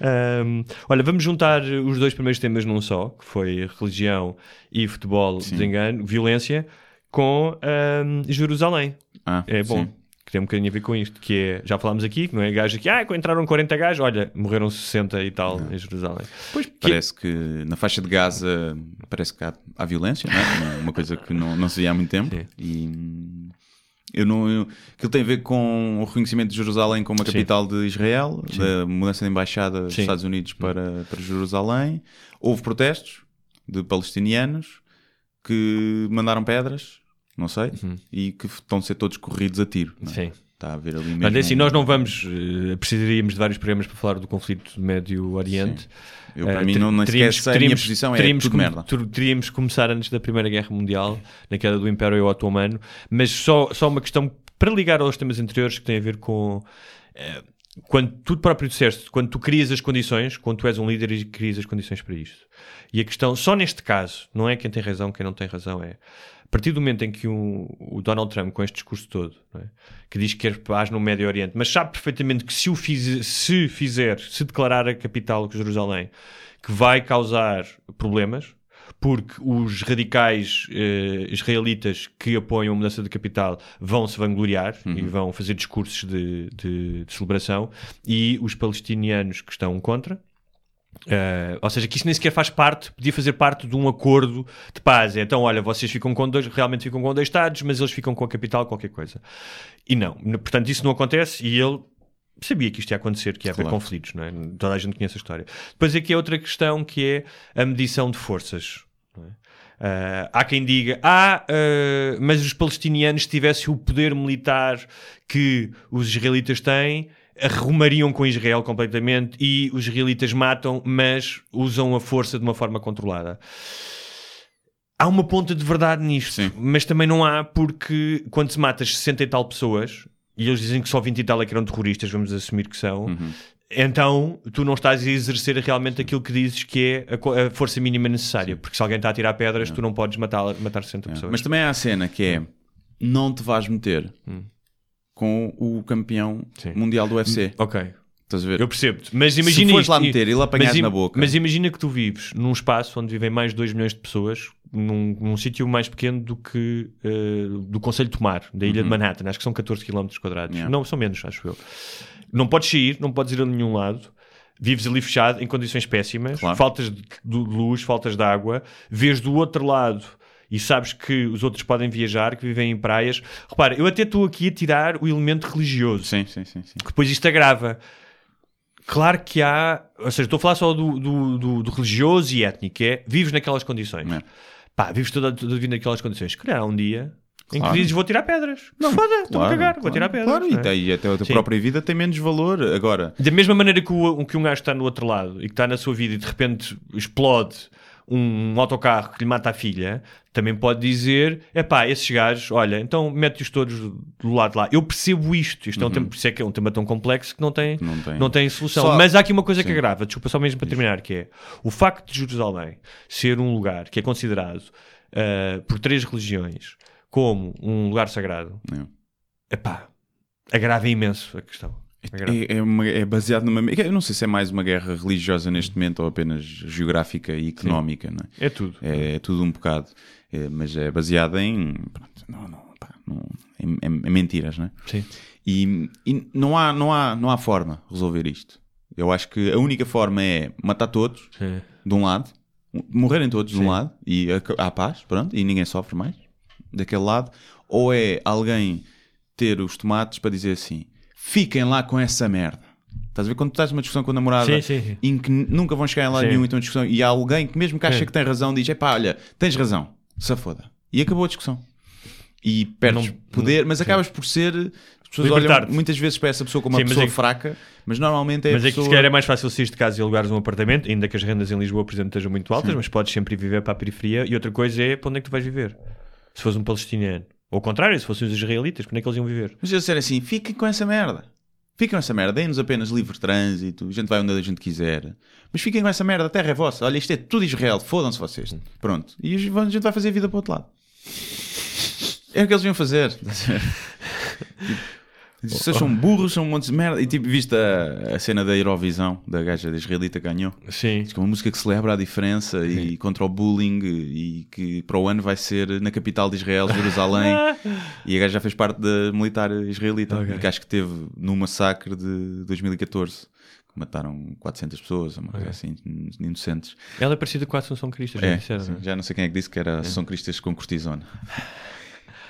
S2: Ahm, olha, vamos juntar os dois primeiros temas num só, que foi religião e futebol, desengano, violência, com ahm, Jerusalém.
S3: Ah,
S2: É bom.
S3: sim.
S2: Que tem um bocadinho a ver com isto, que é, já falámos aqui, que não é gajo aqui, ah, entraram 40 gajos, olha, morreram 60 e tal em Jerusalém.
S3: Pois parece que na faixa de Gaza parece que há, há violência, não é? uma coisa que não, não se via há muito tempo.
S2: Sim.
S3: E eu não. Eu, aquilo tem a ver com o reconhecimento de Jerusalém como a
S2: Sim.
S3: capital de Israel, da mudança de embaixada dos
S2: Sim.
S3: Estados Unidos para, para Jerusalém. Houve protestos de palestinianos que mandaram pedras, não sei, e que estão a ser todos corridos a tiro. é?
S2: Sim.
S3: Está a haver ali mesmo.
S2: Mas é assim, nós não vamos, eh, precisaríamos de vários programas para falar do conflito do Médio Oriente.
S3: Eu, para
S2: Eh,
S3: mim, não, nem sequer
S2: teríamos-
S3: sei, a posição é
S2: teríamos
S3: tudo merda.
S2: ter- Teríamos que começar antes da Primeira Guerra Mundial, na queda do Império Otomano, mas só, só uma questão para ligar aos temas anteriores que tem a ver com. eh, quando tu próprio disseste, quando tu crias as condições, quando tu és um líder e crias as condições para isto. E a questão, só neste caso, não é quem tem razão, quem não tem razão, é partir do momento em que o, o Donald Trump, com este discurso todo, é? que diz que quer paz no Médio Oriente, mas sabe perfeitamente que se o fiz- se fizer, se declarar a capital de Jerusalém, que vai causar problemas, porque os radicais eh, israelitas que apoiam a mudança de capital vão se vangloriar e vão fazer discursos de, de- de celebração, e os palestinianos que estão contra, Uh, ou seja, que isso nem sequer faz parte, podia fazer parte de um acordo de paz. É, Então, olha, vocês ficam com dois, realmente ficam com dois Estados, mas eles ficam com a capital, qualquer coisa. E não, portanto, isso não acontece e ele sabia que isto ia acontecer, que ia haver
S3: Claro.
S2: conflitos, não é? Toda a gente conhece a história. Depois aqui é outra questão que é a medição de forças. Uh, há quem diga, ah, uh, mas os palestinianos, se tivessem o poder militar que os israelitas têm, arrumariam com Israel completamente e os israelitas matam, mas usam a força de uma forma controlada. Há uma ponta de verdade nisto,
S3: Sim.
S2: mas também não há porque quando se matas 60 e tal pessoas e eles dizem que só 20 e tal é que eram terroristas, vamos assumir que são,
S3: Uhum.
S2: então tu não estás a exercer realmente aquilo que dizes que é a a, força mínima necessária, porque se alguém está a tirar pedras, tu não podes matar, matar 60 pessoas.
S3: Mas também há a cena que é não te vais meter
S2: Hum.
S3: Com o campeão
S2: Sim.
S3: mundial do UFC.
S2: Ok,
S3: Estás a ver?
S2: eu percebo-te. Mas imagina
S3: Se fores lá meter e ele apanhares na boca.
S2: Mas imagina que tu vives num espaço onde vivem mais de 2 milhões de pessoas, num, num sítio mais pequeno do que eh, do Conselho de Tomar, da ilha de Manhattan, acho que são 14 km.
S3: Uhum. Yeah.
S2: Não, são menos, acho eu. Não podes sair, não podes ir a nenhum lado. Vives ali fechado, em condições péssimas,
S3: Claro.
S2: faltas de, de luz, faltas de água. Vês do outro lado e sabes que os outros podem viajar, que vivem em praias. Repara, eu até estou aqui a tirar o elemento religioso
S3: Sim, sim, sim. sim.
S2: que depois isto agrava. Claro que há, ou seja, estou a falar só do, do, do- do religioso e étnico, é vives naquelas condições.
S3: É.
S2: Pá, vives toda, toda a vida naquelas condições. Se calhar há um dia em que dizes vou tirar pedras. Não, foda, estou a
S3: Claro,
S2: cagar, vou
S3: claro,
S2: tirar pedras.
S3: Claro, e,
S2: é?
S3: tem- e até a tua
S2: Sim.
S3: própria vida tem menos valor. Agora,
S2: Da mesma maneira que, o, que um gajo está no outro lado e que está na sua vida e de repente explode um autocarro que lhe mata a filha, também pode dizer: é pá, esses gajos, olha, então mete-os todos do lado de lá. Eu percebo isto. Isto é um tema, por isso é que é um tema tão complexo que não tem,
S3: Não tem.
S2: não tem solução.
S3: Só-
S2: Mas há aqui uma coisa que é grave, desculpa só mesmo para terminar, que é o facto de Jerusalém ser um lugar que é considerado ah, por três religiões como um lugar sagrado.
S3: Não.
S2: Epá, agrava imenso a questão.
S3: É, é, uma- é baseado numa. Eu não sei se é mais uma guerra religiosa neste momento ou apenas geográfica e económica, não é?
S2: É tudo.
S3: É, tudo um bocado. É, mas é baseada em. pronto, não, não, pá, não- em, em- em mentiras, não é?
S2: Sim.
S3: E, e não, há, não, há, não há forma de resolver isto. Eu acho que a única forma é matar todos,
S2: Sim.
S3: de um lado, morrerem todos de um lado, e há paz, pronto, e ninguém sofre mais, daquele lado, ou é alguém ter os tomates para dizer assim: fiquem lá com essa merda. Estás a ver quando tu estás numa discussão com a namorada
S2: Sim, sim, sim.
S3: em que nunca vão chegar em lado
S2: Sim.
S3: nenhum, então discussão, e há alguém que mesmo que acha
S2: Sim.
S3: que tem razão diz: epá, olha, tens razão, se foda. E acabou a discussão. E perdes
S2: Não-
S3: poder, mas acabas por ser. As pessoas olham muitas vezes para essa pessoa como uma
S2: Sim, mas
S3: pessoa
S2: é que-
S3: fraca, mas normalmente é
S2: Mas é que
S3: pessoa...
S2: se calhar é mais fácil sair de casa e alugares um apartamento, ainda que as rendas em Lisboa, por exemplo, estejam muito altas, mas podes sempre viver para a periferia. E outra coisa é para onde é que tu vais viver? Se fores um palestiniano. Ou ao contrário, se fossem os israelitas, onde é que eles iam viver?
S3: Mas eu disser assim, fiquem com essa merda. Fiquem com essa merda, deem-nos apenas livre trânsito, a gente vai onde a gente quiser. Mas fiquem com essa merda, a terra é vossa. Olha, isto é tudo Israel, fodam-se vocês. Pronto. E a gente vai fazer a vida para o outro lado. É o que eles iam fazer. Tipo, Vocês são burros, são um monte de merda. E tipo, viste a, a cena da Eurovisão, da gaja da israelita que ganhou?
S2: Sim.
S3: Diz que é uma música que celebra a diferença e contra o bullying e que para o ano vai ser na capital de Israel, Jerusalém. e a gaja já fez parte da militar israelita,
S2: Ok.
S3: e que acho que teve no massacre de 2014, que mataram 400 pessoas, uma coisa assim, inocentes.
S2: Ela é parecida com a Assunção Cristo, já
S3: É,
S2: disseram.
S3: sim,
S2: não é?
S3: já não sei quem é que disse que era São Cristas com cortisona.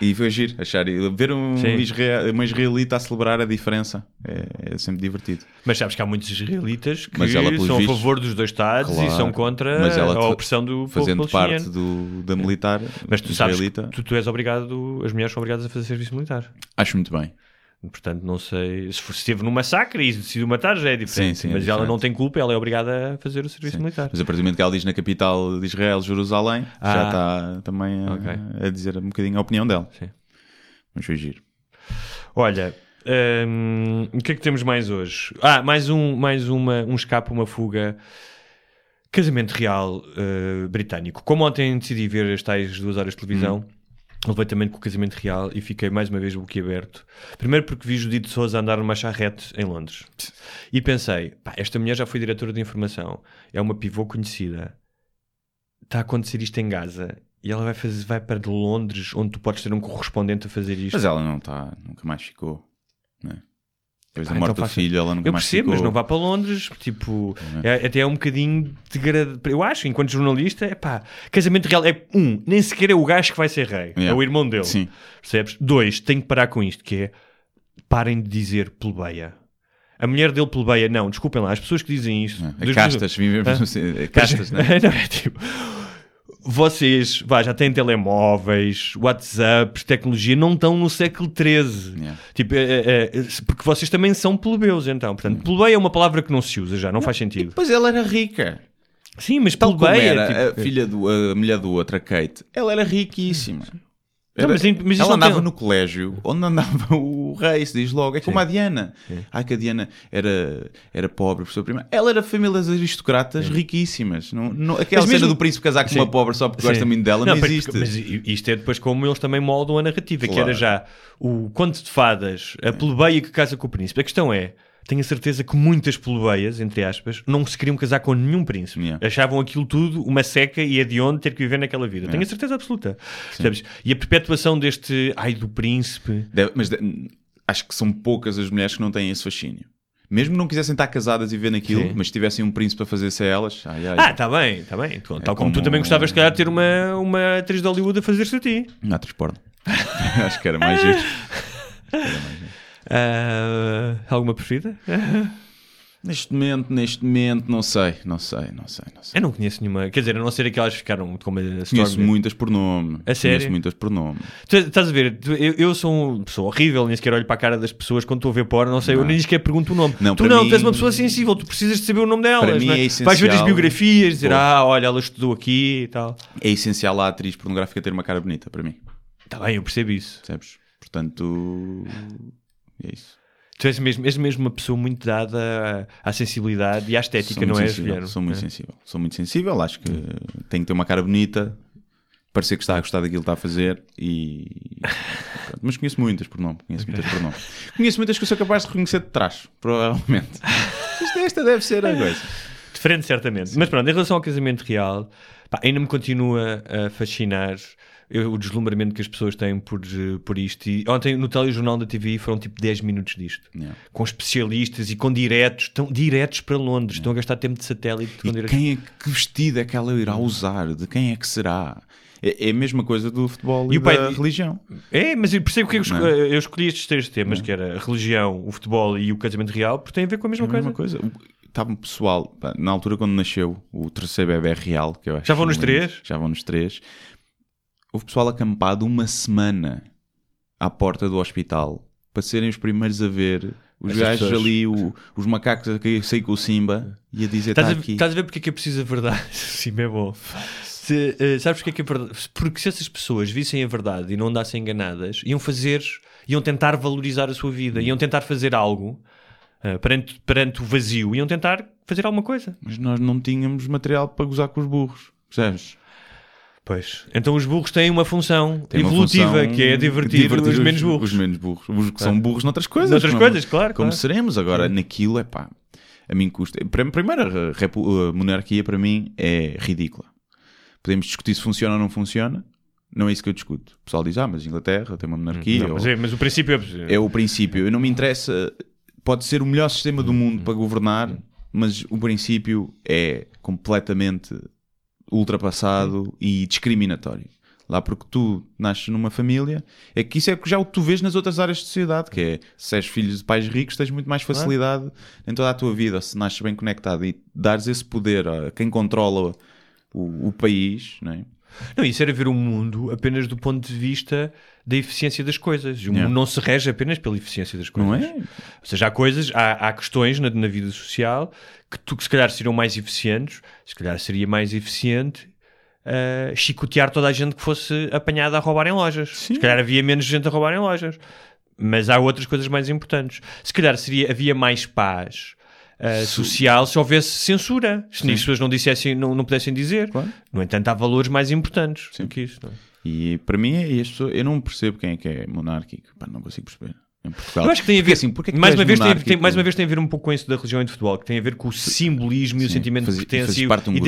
S3: E foi giro, achar, ver um israel, uma israelita a celebrar a diferença é, é sempre divertido.
S2: Mas sabes que há muitos israelitas que são a favor dos dois Estados e
S3: Claro.
S2: são contra a opressão do povo
S3: Fazendo parte
S2: palestiniano.
S3: do, da militar
S2: Mas tu sabes
S3: israelita.
S2: que tu, tu és obrigado, as mulheres são obrigadas a fazer serviço militar.
S3: Acho muito bem.
S2: Portanto, não sei. Se esteve num massacre e decidiu matar, já é diferente.
S3: Sim, sim, é
S2: mas ela
S3: diferente.
S2: não tem culpa, ela é obrigada a fazer o serviço militar.
S3: Mas a partir do momento que ela diz na capital de Israel, Jerusalém, já
S2: Ah.
S3: está também a,
S2: Ok.
S3: a dizer um bocadinho a opinião dela.
S2: Sim.
S3: Foi giro.
S2: Olha, hum, o que é que temos mais hoje? Ah, mais um, mais uma, um escape, uma fuga. Casamento real eh, britânico. Como ontem decidi ver as tais duas horas de televisão, levei também com o casamento real e fiquei mais uma vez boquiaberto. Primeiro porque vi Judite Souza andar numa charrete em Londres. E pensei, esta mulher já foi diretora de informação, é uma pivô conhecida. Está a acontecer isto em Gaza e ela vai, fazer, vai para Londres, onde tu podes ter um correspondente a fazer isto.
S3: Mas ela não está, nunca mais ficou. Né? Depois da morte
S2: então
S3: do
S2: faz-
S3: filho, ela nunca
S2: Eu
S3: mais
S2: percebo,
S3: ficou.
S2: mas não vá para Londres, tipo, é, até é um bocadinho degradado. Eu acho, enquanto jornalista, é pá, casamento real é um, nem sequer é o gajo que vai ser rei, é
S3: Yeah.
S2: o irmão dele.
S3: Sim.
S2: Percebes? Dois, tenho que parar com isto, que é parem de dizer plebeia. A mulher dele plebeia, não, desculpem lá, as pessoas que dizem isto.
S3: É,
S2: dos-
S3: castas, vivemos assim, é castas, né?
S2: não, é tipo. Vocês vá, já têm telemóveis, WhatsApps, tecnologia, não estão no século XIII.
S3: Yeah.
S2: Tipo, é, é, é, porque vocês também são plebeus, então. Portanto, plebeia é uma palavra que não se usa já, não faz sentido.
S3: Pois ela era rica.
S2: Sim, mas
S3: Tal
S2: plebeia.
S3: era
S2: tipo-
S3: a filha do, a mulher do outro, a Kate, ela era riquíssima.
S2: Não, mas- mas
S3: ela
S2: não
S3: andava
S2: tem-
S3: no colégio onde andava o rei, se diz logo. É como a Diana. Ai, que a Diana era, era pobre, professor primário. Ela era famílias aristocratas riquíssimas. Não, não, aquela
S2: Mas
S3: cena
S2: mesmo-
S3: do príncipe casar com
S2: Sim.
S3: uma pobre só porque
S2: Sim.
S3: gosta muito dela não,
S2: porque-
S3: existe.
S2: Mas isto é depois como eles também moldam a narrativa, que
S3: Claro.
S2: era já o conto de fadas, a plebeia que casa com o príncipe. A questão é, tenho a certeza que muitas plebeias, entre aspas, não se queriam casar com nenhum príncipe.
S3: Yeah.
S2: Achavam aquilo tudo uma seca e é de onde ter que viver naquela vida. Tenho a certeza absoluta. Sabes? E a perpetuação deste ai do príncipe.
S3: Deve- mas de- acho que são poucas as mulheres que não têm esse fascínio. Mesmo não quisessem estar casadas e ver naquilo,
S2: Sim.
S3: mas tivessem um príncipe a fazer-se a elas, ai, ai,
S2: Ah, está bem, está bem. Tal como,
S3: como
S2: tu também gostavas, se calhar, de ter uma, uma atriz de Hollywood a fazer-se a ti.
S3: não atriz porno. acho que era mais giro.
S2: Ah, alguma preferida?
S3: Neste momento, neste momento, não sei, não sei, não sei, não sei.
S2: Eu não conheço nenhuma. Quer dizer, a não ser aquelas que ficaram como a
S3: Conheço
S2: Storm.
S3: muitas por nome.
S2: A sério?
S3: Conheço muitas por nome.
S2: Tu estás a ver, tu- eu, eu sou uma pessoa horrível, nem sequer olho para a cara das pessoas quando estou a ver porno, não sei, eu nem sequer pergunto o nome.
S3: Não,
S2: tu não,
S3: mim-
S2: tu és uma pessoa sensível, tu precisas de saber o nome delas.
S3: Para mim
S2: não
S3: é
S2: Vais ver as
S3: essencial.
S2: biografias, dizer,
S3: Pô.
S2: ah, olha, ela estudou aqui e tal.
S3: É essencial a atriz pornográfica ter uma cara bonita, para mim.
S2: Está bem, eu percebo isso.
S3: Percebes? Portanto, é isso.
S2: Tu és mesmo, és mesmo uma pessoa muito dada à, à sensibilidade e à estética,
S3: Sou
S2: não és,
S3: sensível,
S2: Guilherme?
S3: Sou muito
S2: É.
S3: sensível. Sou muito sensível. Acho que tem que ter uma cara bonita, parecer que está a gostar daquilo que está a fazer e. pronto. Mas conheço muitas por nome. Conheço muitas por nome. Conheço muitas que eu sou capaz de reconhecer de trás, provavelmente. Esta deve ser a coisa.
S2: Diferente, certamente. Mas pronto, em relação ao casamento real, pá, ainda me continua a fascinar eu- o deslumbramento que as pessoas têm por, eh, por isto. E ontem no telejornal da TV foram tipo 10 minutos disto.
S3: Yeah.
S2: Com especialistas e com diretos, estão diretos para Londres, estão a gastar tempo de satélite.
S3: E
S2: diretos-
S3: quem é que vestido é que ela irá usar? De quem é que será? É, é a mesma coisa do futebol e,
S2: E o pai-
S3: da religião.
S2: É, mas eu percebo que eu, esco-
S3: Não é?
S2: eu escolhi estes três temas, que era a religião, o futebol e o casamento real, porque têm a ver com a mesma
S3: É a
S2: coisa.
S3: mesma coisa. Estava um pessoal, na altura quando nasceu o terceiro bebê real, que eu acho
S2: Já vão nos três?
S3: Já vão nos três. Houve pessoal acampado uma semana à porta do hospital para serem os primeiros a ver os
S2: Essas
S3: gajos
S2: pessoas.
S3: ali, o- os macacos a sair com o Simba e a dizer
S2: Estás
S3: está
S2: a,
S3: aqui.
S2: estás a ver porque é que é preciso a verdade? Sim, é bom. Se, eh, sabes porque é que é verdade? Porque se essas pessoas vissem a verdade e não andassem enganadas, iam fazer, iam tentar valorizar a sua vida, iam tentar fazer algo eh, perante, perante o vazio, iam tentar fazer alguma coisa.
S3: Mas nós não tínhamos material para gozar com os burros, percebes?
S2: Pois. Então os burros têm uma função
S3: Tem uma
S2: evolutiva,
S3: função
S2: que é divertir, os, menos burros.
S3: Os menos burros. Os que são burros noutras coisas.
S2: Noutras
S3: como-
S2: coisas, claro,
S3: Como
S2: claro.
S3: seremos. Agora, naquilo, é pá, a mim custa. Prim- Primeiro, a, repu- a monarquia para mim é ridícula. Podemos discutir se funciona ou não funciona. Não é isso que eu discuto. O pessoal diz, ah, mas Inglaterra tem uma monarquia.
S2: Não, mas,
S3: ou-
S2: é- mas o princípio é...
S3: é o princípio. Eu não me interessa. Pode ser o melhor sistema do mundo para governar, mas o princípio é completamente ultrapassado e discriminatório. Lá porque tu nasces numa família, é que isso é que já o que tu vês nas outras áreas de sociedade, que é se és filho de pais ricos, tens muito mais facilidade em toda a tua vida, se nasces bem conectado e dares esse poder a quem controla o, o país, não é?
S2: Não, isso era ver o mundo apenas do ponto de vista da eficiência das coisas. O
S3: Yeah.
S2: mundo não se rege apenas pela eficiência das coisas.
S3: Não é?
S2: Ou seja, há coisas, há, há questões na, na vida social que tu que se calhar seriam mais eficientes, se calhar seria mais eficiente ah, chicotear toda a gente que fosse apanhada a roubar em lojas. Se calhar havia menos gente a roubar em lojas. Mas há outras coisas mais importantes. Se calhar seria, havia mais paz ah, social se houvesse censura. Se as pessoas não dissessem, não, não pudessem dizer.
S3: Claro.
S2: No entanto, há valores mais importantes do que isso. é?
S3: E para mim, é, pessoas, eu não percebo quem é que é monárquico. Pá, não consigo perceber. Em Portugal.
S2: Eu acho que tem a ver,
S3: Porque, assim, porque é
S2: mais, uma vez tem, tem- mais uma vez tem a ver um pouco com isso da religião e de futebol, que tem a ver com o simbolismo e o
S3: Sim,
S2: sentimento
S3: faz-
S2: de pertença e,
S3: de um
S2: e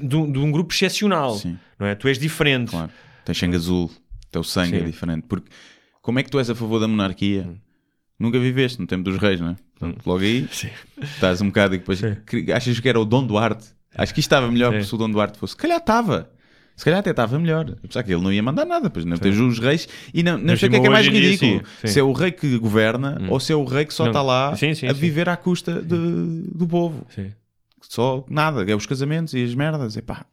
S2: de, de um, de um grupo excepcional.
S3: Sim.
S2: Não é? Tu és diferente.
S3: Claro. Tens sangue azul, teu sangue é
S2: Sim.
S3: diferente. Porque como é que tu és a favor da monarquia? Nunca viveste no tempo dos reis, não é? Portanto, logo aí estás um bocado e depois
S2: Sim.
S3: achas que era o Dom Duarte. Acho que isto estava melhor
S2: Sim.
S3: se o Dom Duarte fosse. Se calhar estava. Se calhar até estava melhor. Apesar que ele não ia mandar nada, pois não tens os reis e não, não sei o que é, que é mais
S2: em dia,
S3: ridículo.
S2: sim, sim.
S3: Se é o rei que governa ou se é o rei que só
S2: Não.
S3: está lá
S2: Sim, sim,
S3: a
S2: sim.
S3: viver à custa de- do povo.
S2: Sim.
S3: Só nada, é os casamentos e as merdas. Epá,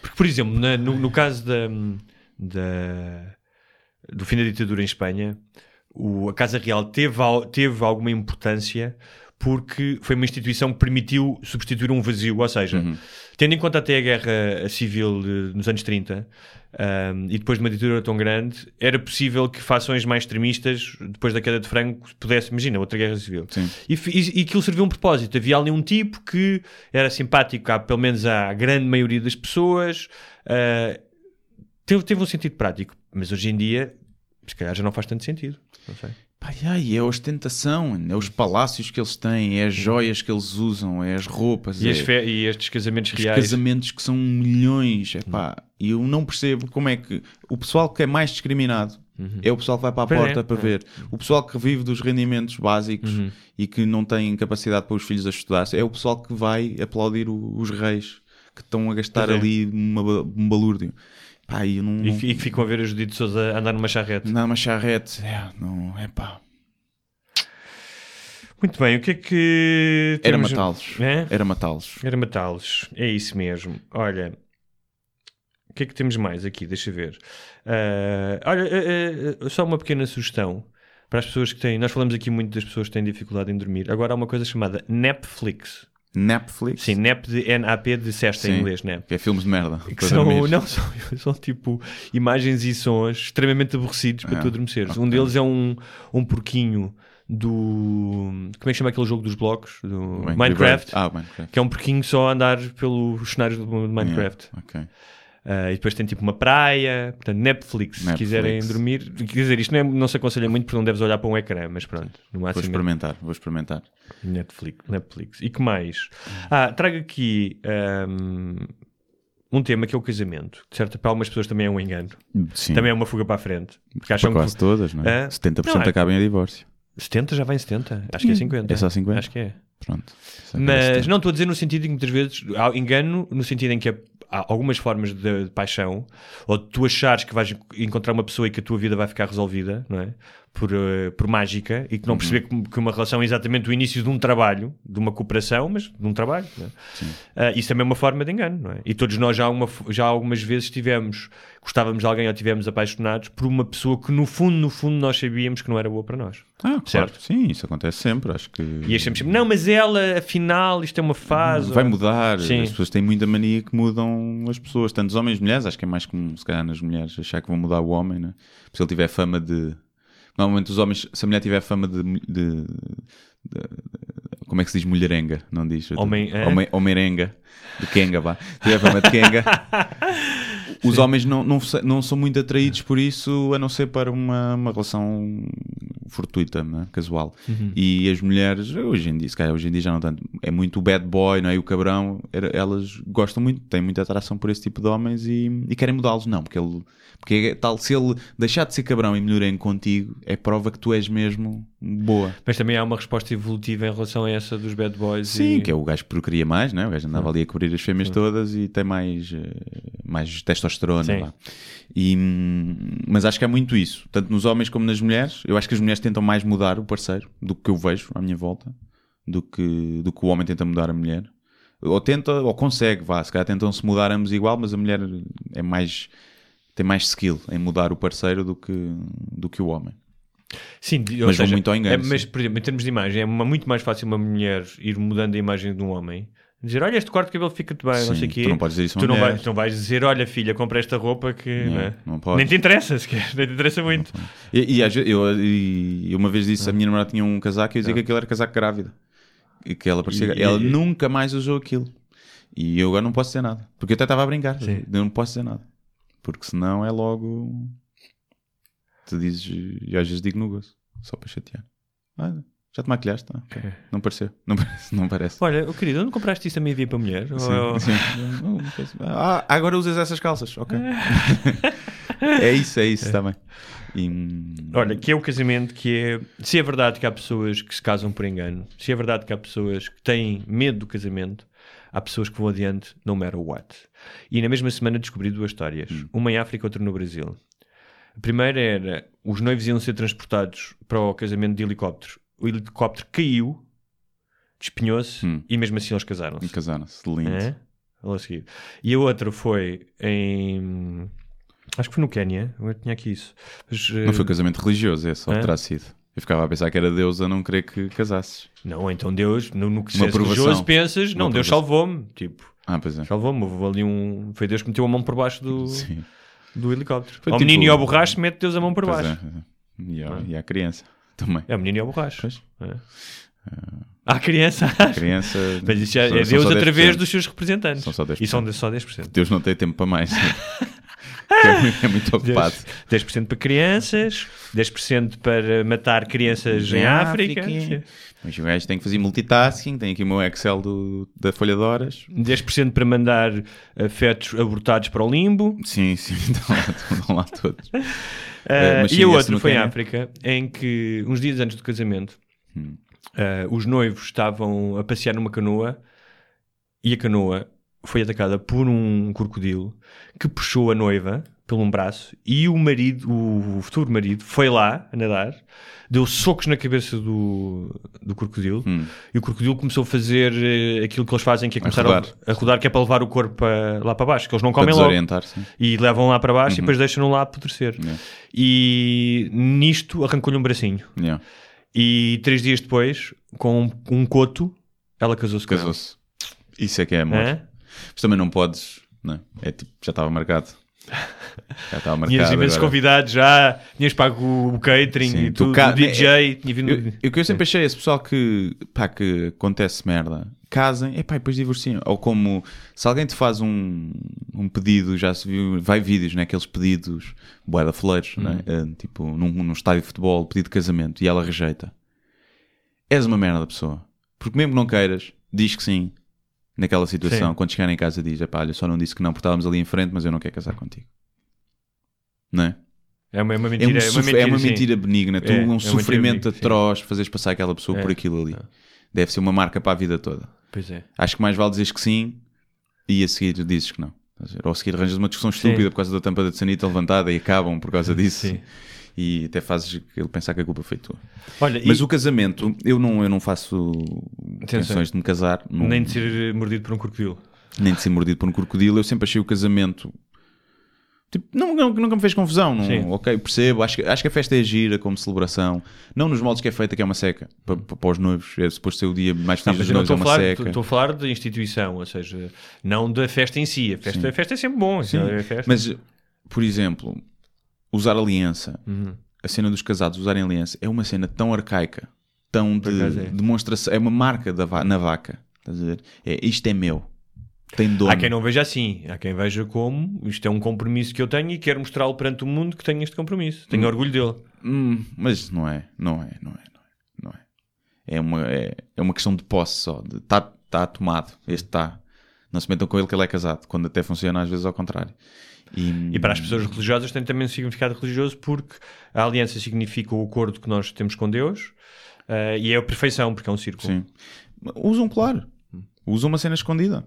S2: Porque, por exemplo, na- no, no caso da, da- do fim da ditadura em Espanha, o- a Casa Real teve, teve alguma importância porque foi uma instituição que permitiu substituir um vazio. Ou seja,
S3: Uhum.
S2: tendo em conta até a guerra civil de- nos anos 30 um, e depois de uma ditadura tão grande, era possível que fações mais extremistas, depois da queda de Franco, pudesse, imagina, outra guerra civil. E, e, e aquilo serviu um propósito. Havia ali um tipo que era simpático, à, pelo menos à grande maioria das pessoas, ah, teve, teve um sentido prático. Mas hoje em dia, se calhar já não faz tanto sentido. Não sei.
S3: Pá, ai, é a ostentação, é os palácios que eles têm, é as joias que eles usam, é as roupas,
S2: E,
S3: é
S2: fe- e estes casamentos
S3: os
S2: reais.
S3: casamentos que são milhões. Epá, E eu não percebo como é que o pessoal que é mais discriminado é o pessoal que vai para a
S2: é,
S3: porta para
S2: é.
S3: ver. O pessoal que vive dos rendimentos básicos e que não tem capacidade para os filhos a estudar é o pessoal que vai aplaudir o- os reis que estão a gastar
S2: é.
S3: ali um balúrdio. Pá, e eu não,
S2: E,
S3: não,
S2: e ficam a ver a Judite Souza andar numa charrete.
S3: não, uma charrete. É, não, é pá.
S2: Muito bem, o que é que.
S3: Era
S2: temos-
S3: matá-los.
S2: É?
S3: Era matá-los.
S2: Era matá-los. É isso mesmo. Olha, o que é que temos mais aqui? Deixa eu ver. Ah, olha, ah, ah, só uma pequena sugestão para as pessoas que têm. Nós falamos aqui muito das pessoas que têm dificuldade em dormir. Agora há uma coisa chamada Netflix.
S3: Netflix.
S2: Sim, NAP de NAP de cesta em inglês, NAP.
S3: Que é filmes de merda.
S2: Que são,
S3: dormir.
S2: não, são, são tipo imagens e sons extremamente aborrecidos para
S3: Ah,
S2: tu adormeceres. Um
S3: ok.
S2: deles é um, um porquinho do. Como é que chama aquele jogo dos blocos? Do Minecraft.
S3: Ah, Minecraft.
S2: Que é um porquinho só a andar pelos cenários do Minecraft.
S3: Yeah, ok.
S2: Ah, e depois tem tipo uma praia, portanto, Netflix, se
S3: Netflix.
S2: quiserem dormir. Quer dizer, isto não, é- não se aconselha muito porque não deves olhar para um ecrã, mas pronto, no
S3: Vou
S2: máximo.
S3: experimentar, vou experimentar.
S2: Netflix, Netflix. E que mais? Ah, trago aqui ahm, um tema que é o casamento. De certo, para algumas pessoas também é um engano.
S3: Sim.
S2: Também é uma fuga para a frente. Porque
S3: Para
S2: acham
S3: quase
S2: que
S3: todas, não é?
S2: Hã?
S3: 70%
S2: Não, é-
S3: acabam em divórcio.
S2: 70 já vai em 70. Acho que é 50.
S3: É só 50?
S2: Acho que é.
S3: Pronto.
S2: Mas não estou a dizer no sentido em que muitas vezes há engano, no sentido em que há algumas formas de, de paixão, ou de tu achares que vais encontrar uma pessoa e que a tua vida vai ficar resolvida, não é? Por, eh, por mágica, e que não perceber que, que uma relação é exatamente o início de um trabalho, de uma cooperação, mas de um trabalho. é? Ah, isso também é uma forma de engano, não é? E todos nós já, uma, já algumas vezes tivemos, gostávamos de alguém ou tivemos apaixonados por uma pessoa que no fundo, no fundo, nós sabíamos que não era boa para nós.
S3: Ah, claro.
S2: Certo.
S3: Sim, isso acontece sempre. Acho que
S2: E achamos sempre, não, mas ela, afinal, isto é uma fase.
S3: vai
S2: ou-
S3: mudar.
S2: Sim.
S3: As pessoas têm muita mania que mudam as pessoas, tanto os homens como mulheres. Acho que é mais comum, se calhar, nas mulheres achar que vão mudar o homem, né? se ele tiver fama de. Normalmente, os homens, se a mulher tiver fama de. de- de- como é que se diz mulherenga? Não diz?
S2: Homem- é?
S3: Homem, homerenga. De Kenga, vá. Tiver fama de Kenga. Os homens não, não, não são muito atraídos por isso, a não ser para uma, uma relação fortuita, não é? casual. E as mulheres, hoje em dia, se calhar hoje em dia já não tanto, é muito o bad boy, não é? E o cabrão, elas gostam muito, têm muita atração por esse tipo de homens e, e querem mudá-los, não, porque ele, porque é tal, se ele deixar de ser cabrão e melhorar contigo, é prova que tu és mesmo boa.
S2: Mas também há uma resposta evolutiva em relação a essa dos bad boys.
S3: Sim,
S2: e...
S3: que é o gajo que procria mais, né? o gajo andava ali a cobrir as fêmeas todas e tem mais, eh, mais testosterona. E, hum, mas acho que é muito isso, tanto nos homens como nas mulheres. Eu acho que as mulheres tentam mais mudar o parceiro do que eu vejo à minha volta, do que, do que o homem tenta mudar a mulher. Ou tenta, ou consegue, vá, se calhar tentam-se mudar ambos igual, mas a mulher é mais, tem mais skill em mudar o parceiro do que, do que o homem.
S2: Sim,
S3: Mas vão
S2: seja,
S3: muito ao engano,
S2: é- mas, por exemplo, em termos de imagem, é uma- muito mais fácil uma mulher ir mudando a imagem de um homem. Dizer, olha, este corte de cabelo fica-te bem, não
S3: Sim,
S2: sei o quê.
S3: tu não podes dizer isso
S2: Tu não vais, não vais dizer, olha, filha, comprei esta roupa que.
S3: Não,
S2: não é?
S3: não podes.
S2: Nem te interessa, sequer, nem te interessa muito.
S3: E, e eu, e uma vez disse, a minha namorada tinha um casaco e eu dizia que aquilo era casaco grávida. E que ela parecia.
S2: E-
S3: ela
S2: e-
S3: nunca mais usou aquilo. E eu agora não posso dizer nada. Porque eu até estava a brincar.
S2: Sim.
S3: Eu não posso dizer nada. Porque senão é logo. Tu dizes. E às vezes digo no gozo. Só para chatear. Ah, já te maquilhaste? Ah, ok. Não pareceu. Não parece. Não parece.
S2: Olha, oh, querido, não compraste isso também havia para mulher?
S3: Sim,
S2: Ou-
S3: sim. Ah, agora usas essas calças. Ok. é isso, é isso, está bem. E, hum,
S2: Olha, que é o casamento que é. Se é verdade que há pessoas que se casam por engano, se é verdade que há pessoas que têm medo do casamento, há pessoas que vão adiante no matter what. E na mesma semana descobri duas histórias, uma em África outra no Brasil. A primeira era: os noivos iam ser transportados para o casamento de helicóptero. O helicóptero caiu, despenhou-se
S3: Hum.
S2: e mesmo assim eles casaram-se.
S3: casaram-se. Lindo.
S2: É? E a outra foi em. Acho que foi no Quénia. Eu tinha aqui isso. Mas,
S3: Não
S2: eh,
S3: foi casamento religioso, é só
S2: Hã?
S3: terá sido. Eu ficava a pensar que era Deus a não querer que casasses.
S2: Não, então Deus, no, no que se
S3: Uma
S2: és
S3: aprovação.
S2: religioso pensas, não, Deus salvou-me. Tipo,
S3: Ah, pois é.
S2: salvou-me. Houve ali um. Foi Deus que meteu a mão por baixo do,
S3: Sim.
S2: Do helicóptero.
S3: Foi
S2: ao
S3: tipo-
S2: menino e ao borracho, mete Deus a mão por
S3: Pois
S2: baixo.
S3: é, é. E, ao- e à criança também.
S2: É o menino e ao borracho.
S3: Pois.
S2: É. À criança.
S3: Criança.
S2: Mas isso já
S3: são-
S2: é Deus através
S3: 10%.
S2: dos seus representantes.
S3: São só 10%.
S2: E são de- só 10%.
S3: Deus não tem tempo para mais. É, muito, é muito ocupado.
S2: 10%, 10% para crianças, 10% para matar crianças em, África,
S3: Mas o gajo tem que fazer multitasking, tem aqui o meu Excel do, da folha de horas.
S2: 10% para mandar fetos abortados para o limbo.
S3: Sim, sim, estão lá, estão lá todos.
S2: Uh, e a outra foi em. África, em que, uns dias antes do casamento,
S3: Hum.
S2: uh, os noivos estavam a passear numa canoa e a canoa foi atacada por um crocodilo que puxou a noiva pelo um braço e o marido, o, futuro marido, foi lá a nadar, deu socos na cabeça do, do crocodilo
S3: Hum.
S2: e o crocodilo começou a fazer eh, aquilo que eles fazem, que é começar a
S3: rodar.
S2: a rodar, que é para levar o corpo para- lá para baixo, que eles não comem logo. E levam lá para baixo e depois deixam-no lá apodrecer.
S3: Yeah.
S2: E nisto arrancou-lhe um bracinho.
S3: Yeah.
S2: E três dias depois, com um coto, ela casou-se com ele.
S3: Casou-se. Isso é que é amor.
S2: Hã?
S3: Mas também não podes, não é? É tipo, já estava marcado. Já estava marcado.
S2: Tinhas imensos convidados já, tinhas pago o catering
S3: Sim,
S2: e
S3: tu
S2: tudo,
S3: cá-
S2: o DJ, tinha vindo...
S3: Eu, eu, que eu sempre achei esse pessoal que, pá, que acontece merda, casem, epá, e depois divorciam. Ou como, se alguém te faz um, um pedido, já se viu, vai vídeos, né, aqueles pedidos, boeda de flores, né, eh, tipo, num, num estádio de futebol, pedido de casamento, e ela rejeita. És uma merda da pessoa. Porque mesmo que não queiras, diz que sim, naquela situação.
S2: Sim.
S3: Quando chegar em casa diz, olha, só não disse que não, porque estávamos ali em frente, mas eu não quero casar contigo. Não é?
S2: É uma, é uma
S3: É,
S2: mentira,
S3: um
S2: é uma mentira,
S3: é uma
S2: sim.
S3: mentira benigna. Tu,
S2: É, é
S3: um sofrimento
S2: sim.
S3: atroz, fazeres passar aquela pessoa
S2: É,
S3: por aquilo ali.
S2: é.
S3: Deve ser uma marca para a vida toda.
S2: Pois é.
S3: Acho que mais vale dizeres que sim e a seguir dizes que não. Ou a seguir arranjas uma discussão estúpida por causa da tampa da sanita levantada e acabam por causa disso.
S2: Sim.
S3: E até fazes ele pensar que a culpa foi tua.
S2: Olha,
S3: Mas
S2: e
S3: o casamento, eu não, eu não faço intenções de me casar, não-
S2: nem de ser mordido por um crocodilo.
S3: nem de ser mordido por um crocodilo. Eu sempre achei o casamento. Tipo, não, não- nunca me fez confusão. Não, ok, percebo. Acho, que- acho que a festa é gira como celebração. Não nos moldes que é feita, que é uma seca. Para, para os noivos. É suposto ser o dia mais feliz dos noivos. É uma
S2: falar,
S3: seca.
S2: estou- a falar da instituição, ou seja, não da festa em si. A festa,
S3: Sim.
S2: a festa é sempre bom.
S3: Sim.
S2: é.
S3: Mas, por exemplo, usar aliança,
S2: Uhum.
S3: a cena dos casados usarem aliança, é uma cena tão arcaica, tão de
S2: é.
S3: demonstração. É uma marca da na vaca. Estás a ver? É, isto é meu. Tem dono.
S2: Há quem não veja assim, há quem veja como isto é um compromisso que eu tenho e quero mostrá-lo perante o mundo que tenho este compromisso. Tenho orgulho dele.
S3: Hum, mas não é, não é, não é, não é. Não é. É, uma, é, é uma questão de posse só. Está tá tomado. Este está. Não se metam com ele que ele é casado. Quando até funciona às vezes ao contrário. E,
S2: E para as pessoas religiosas tem também um significado religioso porque a aliança significa o acordo que nós temos com Deus eh, e é a perfeição porque é um círculo.
S3: Sim. Usa um colar. Usa uma cena escondida.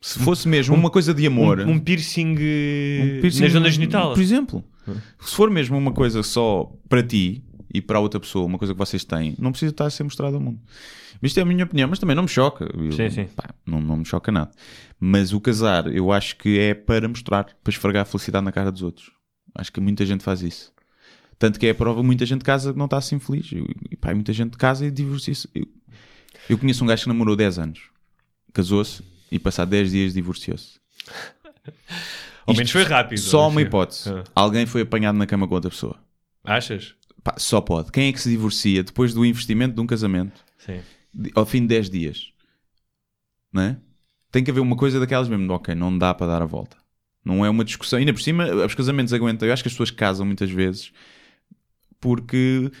S3: Se fosse mesmo uma coisa de amor.
S2: Um, um piercing, eh,
S3: um piercing,
S2: na zona genital.
S3: Por exemplo. Se for mesmo uma coisa só para ti e para a outra pessoa, uma coisa que vocês têm, não precisa estar a ser mostrado ao mundo. Isto é a minha opinião, mas também não me choca. Eu-
S2: Sim, sim.
S3: pá, não, não me choca nada. Mas o casar, eu acho que é para mostrar, para esfregar a felicidade na cara dos outros. Acho que muita gente faz isso. Tanto que é a prova, muita gente casa que não está assim feliz. E, e, pá, muita gente casa e divorcia-se. Eu, eu conheço um gajo que namorou 10 anos, casou-se e passado 10 dias divorciou-se.
S2: Ao menos foi rápido.
S3: Só uma
S2: seja,
S3: hipótese.
S2: ah.
S3: Alguém foi apanhado na cama com outra pessoa.
S2: Achas?
S3: Pá, só pode. Quem é que se divorcia depois do investimento de um casamento
S2: Sim.
S3: ao fim de 10 dias? Não é? Tem que haver uma coisa daquelas mesmo. Ok, não dá para dar a volta. Não é uma discussão. Ainda por cima, os casamentos aguentam. Eu acho que as pessoas casam muitas vezes porque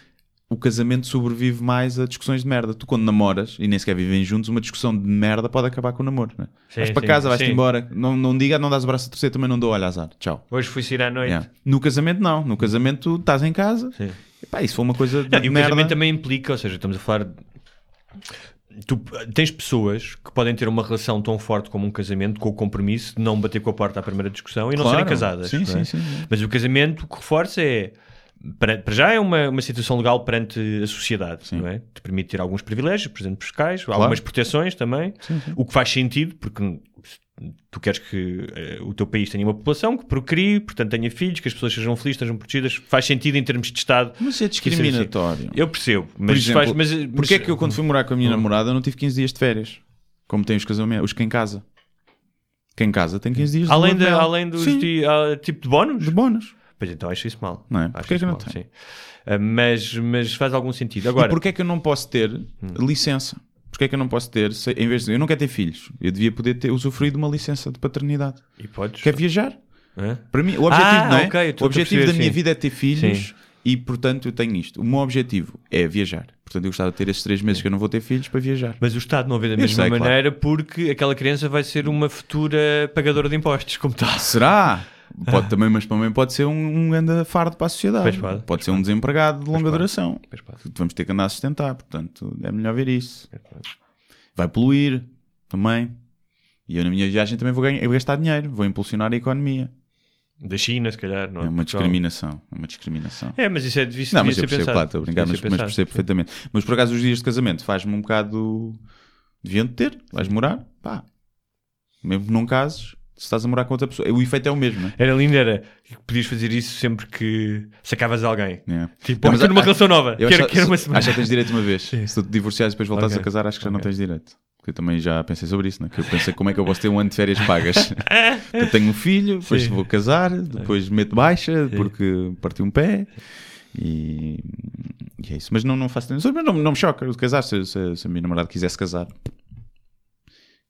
S3: o casamento sobrevive mais a discussões de merda. Tu, quando namoras e nem sequer vivem juntos, uma discussão de merda pode acabar com o namoro. Não é?
S2: Sim,
S3: vais para
S2: sim,
S3: casa, vais-te embora. Não, não diga, não dás o braço a torcer, também não dou, olha, azar. Tchau.
S2: Hoje fui sair à noite.
S3: Yeah. No casamento, não. No casamento, tu estás em casa.
S2: Sim.
S3: E, pá, isso foi uma coisa de
S2: Não, e o
S3: merda.
S2: casamento também implica, ou seja, estamos a falar. Tu tens pessoas que podem ter uma relação tão forte como um casamento, com o compromisso de não bater com a porta à primeira discussão e não
S3: Claro.
S2: serem casadas.
S3: Sim,
S2: não é?
S3: sim, sim, sim.
S2: Mas o casamento o que reforça é. Para, para já é uma, uma situação legal perante a sociedade, não é? Te permite ter alguns privilégios, por exemplo, fiscais, algumas proteções também, o que faz sentido, porque tu queres que eh, o teu país tenha uma população que procrie, portanto tenha filhos, que as pessoas sejam felizes, estejam protegidas, faz sentido em termos de Estado.
S3: Mas é
S2: que seja
S3: discriminatório.
S2: assim. Eu percebo,
S3: Por
S2: mas
S3: exemplo,
S2: faz. Mas, mas-
S3: é que eu, quando fui morar com a minha namorada, não tive 15 dias de férias? Como tem os casamentos, os quem casa. Quem casa tem 15 dias de
S2: além,
S3: de
S2: além dos
S3: Sim,
S2: di- ah, tipo de bónus?
S3: de bónus.
S2: Pois então acho isso mal.
S3: Não é? Porquê que não
S2: mal,
S3: tem?
S2: sim. Ah, mas, mas faz algum sentido.
S3: Agora, e porquê é que eu não posso ter
S2: Hum.
S3: licença? Porquê é que eu não posso ter, se- em vez de eu não quero ter filhos, eu devia poder ter usufruído de uma licença de paternidade.
S2: e podes.
S3: Quer viajar?
S2: Hã?
S3: Para mim, o objetivo,
S2: Ah,
S3: não é?
S2: ok, eu estou
S3: o objetivo da minha
S2: sim.
S3: vida é ter filhos
S2: Sim.
S3: e, portanto, eu tenho isto. O meu objetivo é viajar. Portanto, eu gostava de ter esses três meses que eu não vou ter filhos para viajar.
S2: Mas o Estado não vê da mesma
S3: sei, claro.
S2: maneira porque aquela criança vai ser uma futura pagadora de impostos, como tal.
S3: Será? Pode também, mas também pode ser um, um grande fardo para a sociedade.
S2: Pois pode,
S3: pode ser um desempregado de longa
S2: pode.
S3: duração.
S2: Pois pode.
S3: Vamos ter que andar a sustentar, portanto, é melhor ver isso. Vai poluir também. E eu na minha viagem também vou, ganhar, vou gastar dinheiro, vou impulsionar a economia.
S2: Da China, se calhar. Não
S3: É uma
S2: Portugal.
S3: discriminação. É uma discriminação.
S2: É, mas isso é devia,
S3: Não, mas
S2: ser
S3: eu percebo,
S2: pensado.
S3: claro, estou a brincar, mas, mas percebo perfeitamente. Mas por acaso os dias de casamento faz-me um bocado. Deviam ter, vais morar, pá. Mesmo que não cases, se estás a morar com outra pessoa, o efeito é o mesmo, não é?
S2: Era lindo, era que podias fazer isso sempre que sacavas alguém.
S3: É.
S2: Tipo,
S3: Não,
S2: estou numa relação nova. Quero,
S3: acho,
S2: quero uma
S3: acho
S2: semana.
S3: que tens direito uma vez. Se tu te divorciares e depois voltares
S2: Ok.
S3: a casar, acho que já não
S2: Ok.
S3: tens direito. Porque eu também já pensei sobre isso, né? que eu pensei como é que eu posso ter um ano de férias pagas. eu tenho um filho, depois
S2: Sim.
S3: vou casar, depois meto baixa porque parti um pé. E, e é isso. Mas não, não faço mas não, não me choca casar. Se, se, se a minha namorada quisesse casar,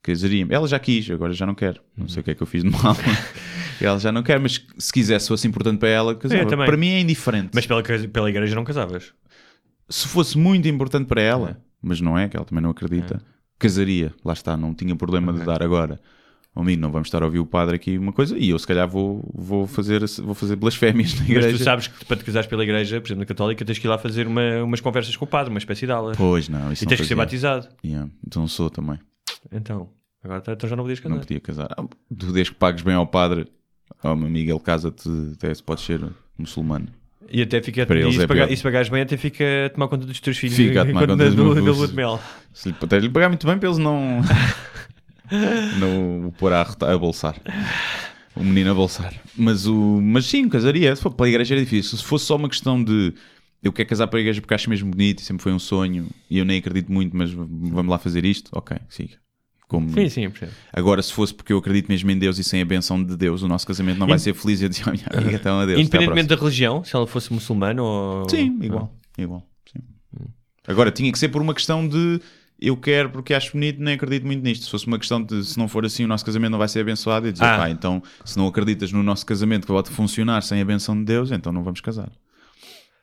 S3: casaria Ela já quis, agora já não quer. Não sei o que é que eu fiz de mal. ela já não quer, mas se quisesse, fosse importante para ela, casava.
S2: É,
S3: para mim é indiferente.
S2: Mas pela, pela igreja não casavas.
S3: se fosse muito importante para ela, mas não é, que ela também não acredita, casaria. Lá está, não tinha problema de dar agora. Amigo, não vamos estar a ouvir o padre aqui uma coisa e eu se calhar vou, vou, fazer, vou fazer blasfémias na
S2: Mas
S3: igreja.
S2: tu sabes que para te casares pela igreja, por exemplo, na católica, tens que ir lá fazer uma- umas conversas com o padre, uma espécie de aulas.
S3: Pois não, isso
S2: e tens que ser batizado.
S3: Yeah, Então sou também.
S2: Então, agora tá- então já não podias casar.
S3: Não podia casar. Ah, Tu desde que pagues bem ao padre, oh, meu amigo, ele casa-te, até se pode ser muçulmano.
S2: E até fica,
S3: Para
S2: e, se
S3: é
S2: pagar- e se pagares bem, até fica a tomar conta dos teus filhos.
S3: Fica a tomar conta dos
S2: do- lua de mel.
S3: Se lhe, até lhe pagar muito bem para eles não, não o pôr a, a bolsar. O menino a bolsar. Mas, o, mas sim, casaria. Se for para a igreja era difícil. Se fosse só uma questão de eu quero casar para a igreja porque acho mesmo bonito e sempre foi um sonho e eu nem acredito muito, mas vamos lá fazer isto, ok, siga. Como...
S2: Sim, sim, percebo.
S3: Agora, se fosse porque eu acredito mesmo em Deus e sem a benção de Deus, o nosso casamento não vai ser feliz. E eu dizia, oh, minha amiga, então adeus.
S2: Independentemente da religião, se ela fosse muçulmana ou.
S3: Sim, igual. igual sim. Agora, tinha que ser por uma questão de eu quero porque acho bonito, nem acredito muito nisto. Se fosse uma questão de se não for assim, o nosso casamento não vai ser abençoado, e dizer,
S2: Ah.
S3: pá, então se não acreditas no nosso casamento que pode funcionar sem a benção de Deus, então não vamos casar.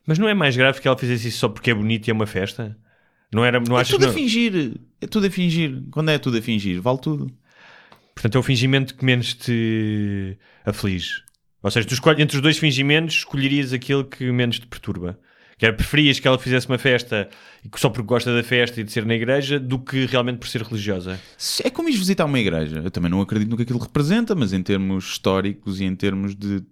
S2: Mas não é mais grave que ela fizesse isso só porque é bonito e é uma festa? Não, era, não
S3: é tudo a
S2: não...
S3: fingir. É tudo a fingir. Quando é tudo a fingir, vale tudo.
S2: Portanto, é o fingimento que menos te aflige. Ou seja, tu escolhe, entre os dois fingimentos, escolherias aquele que menos te perturba. Que era, preferias que ela fizesse uma festa e que só porque gosta da festa e de ser na igreja do que realmente por ser religiosa.
S3: É como ir visitar uma igreja. Eu também não acredito no que aquilo representa, mas em termos históricos e em termos de,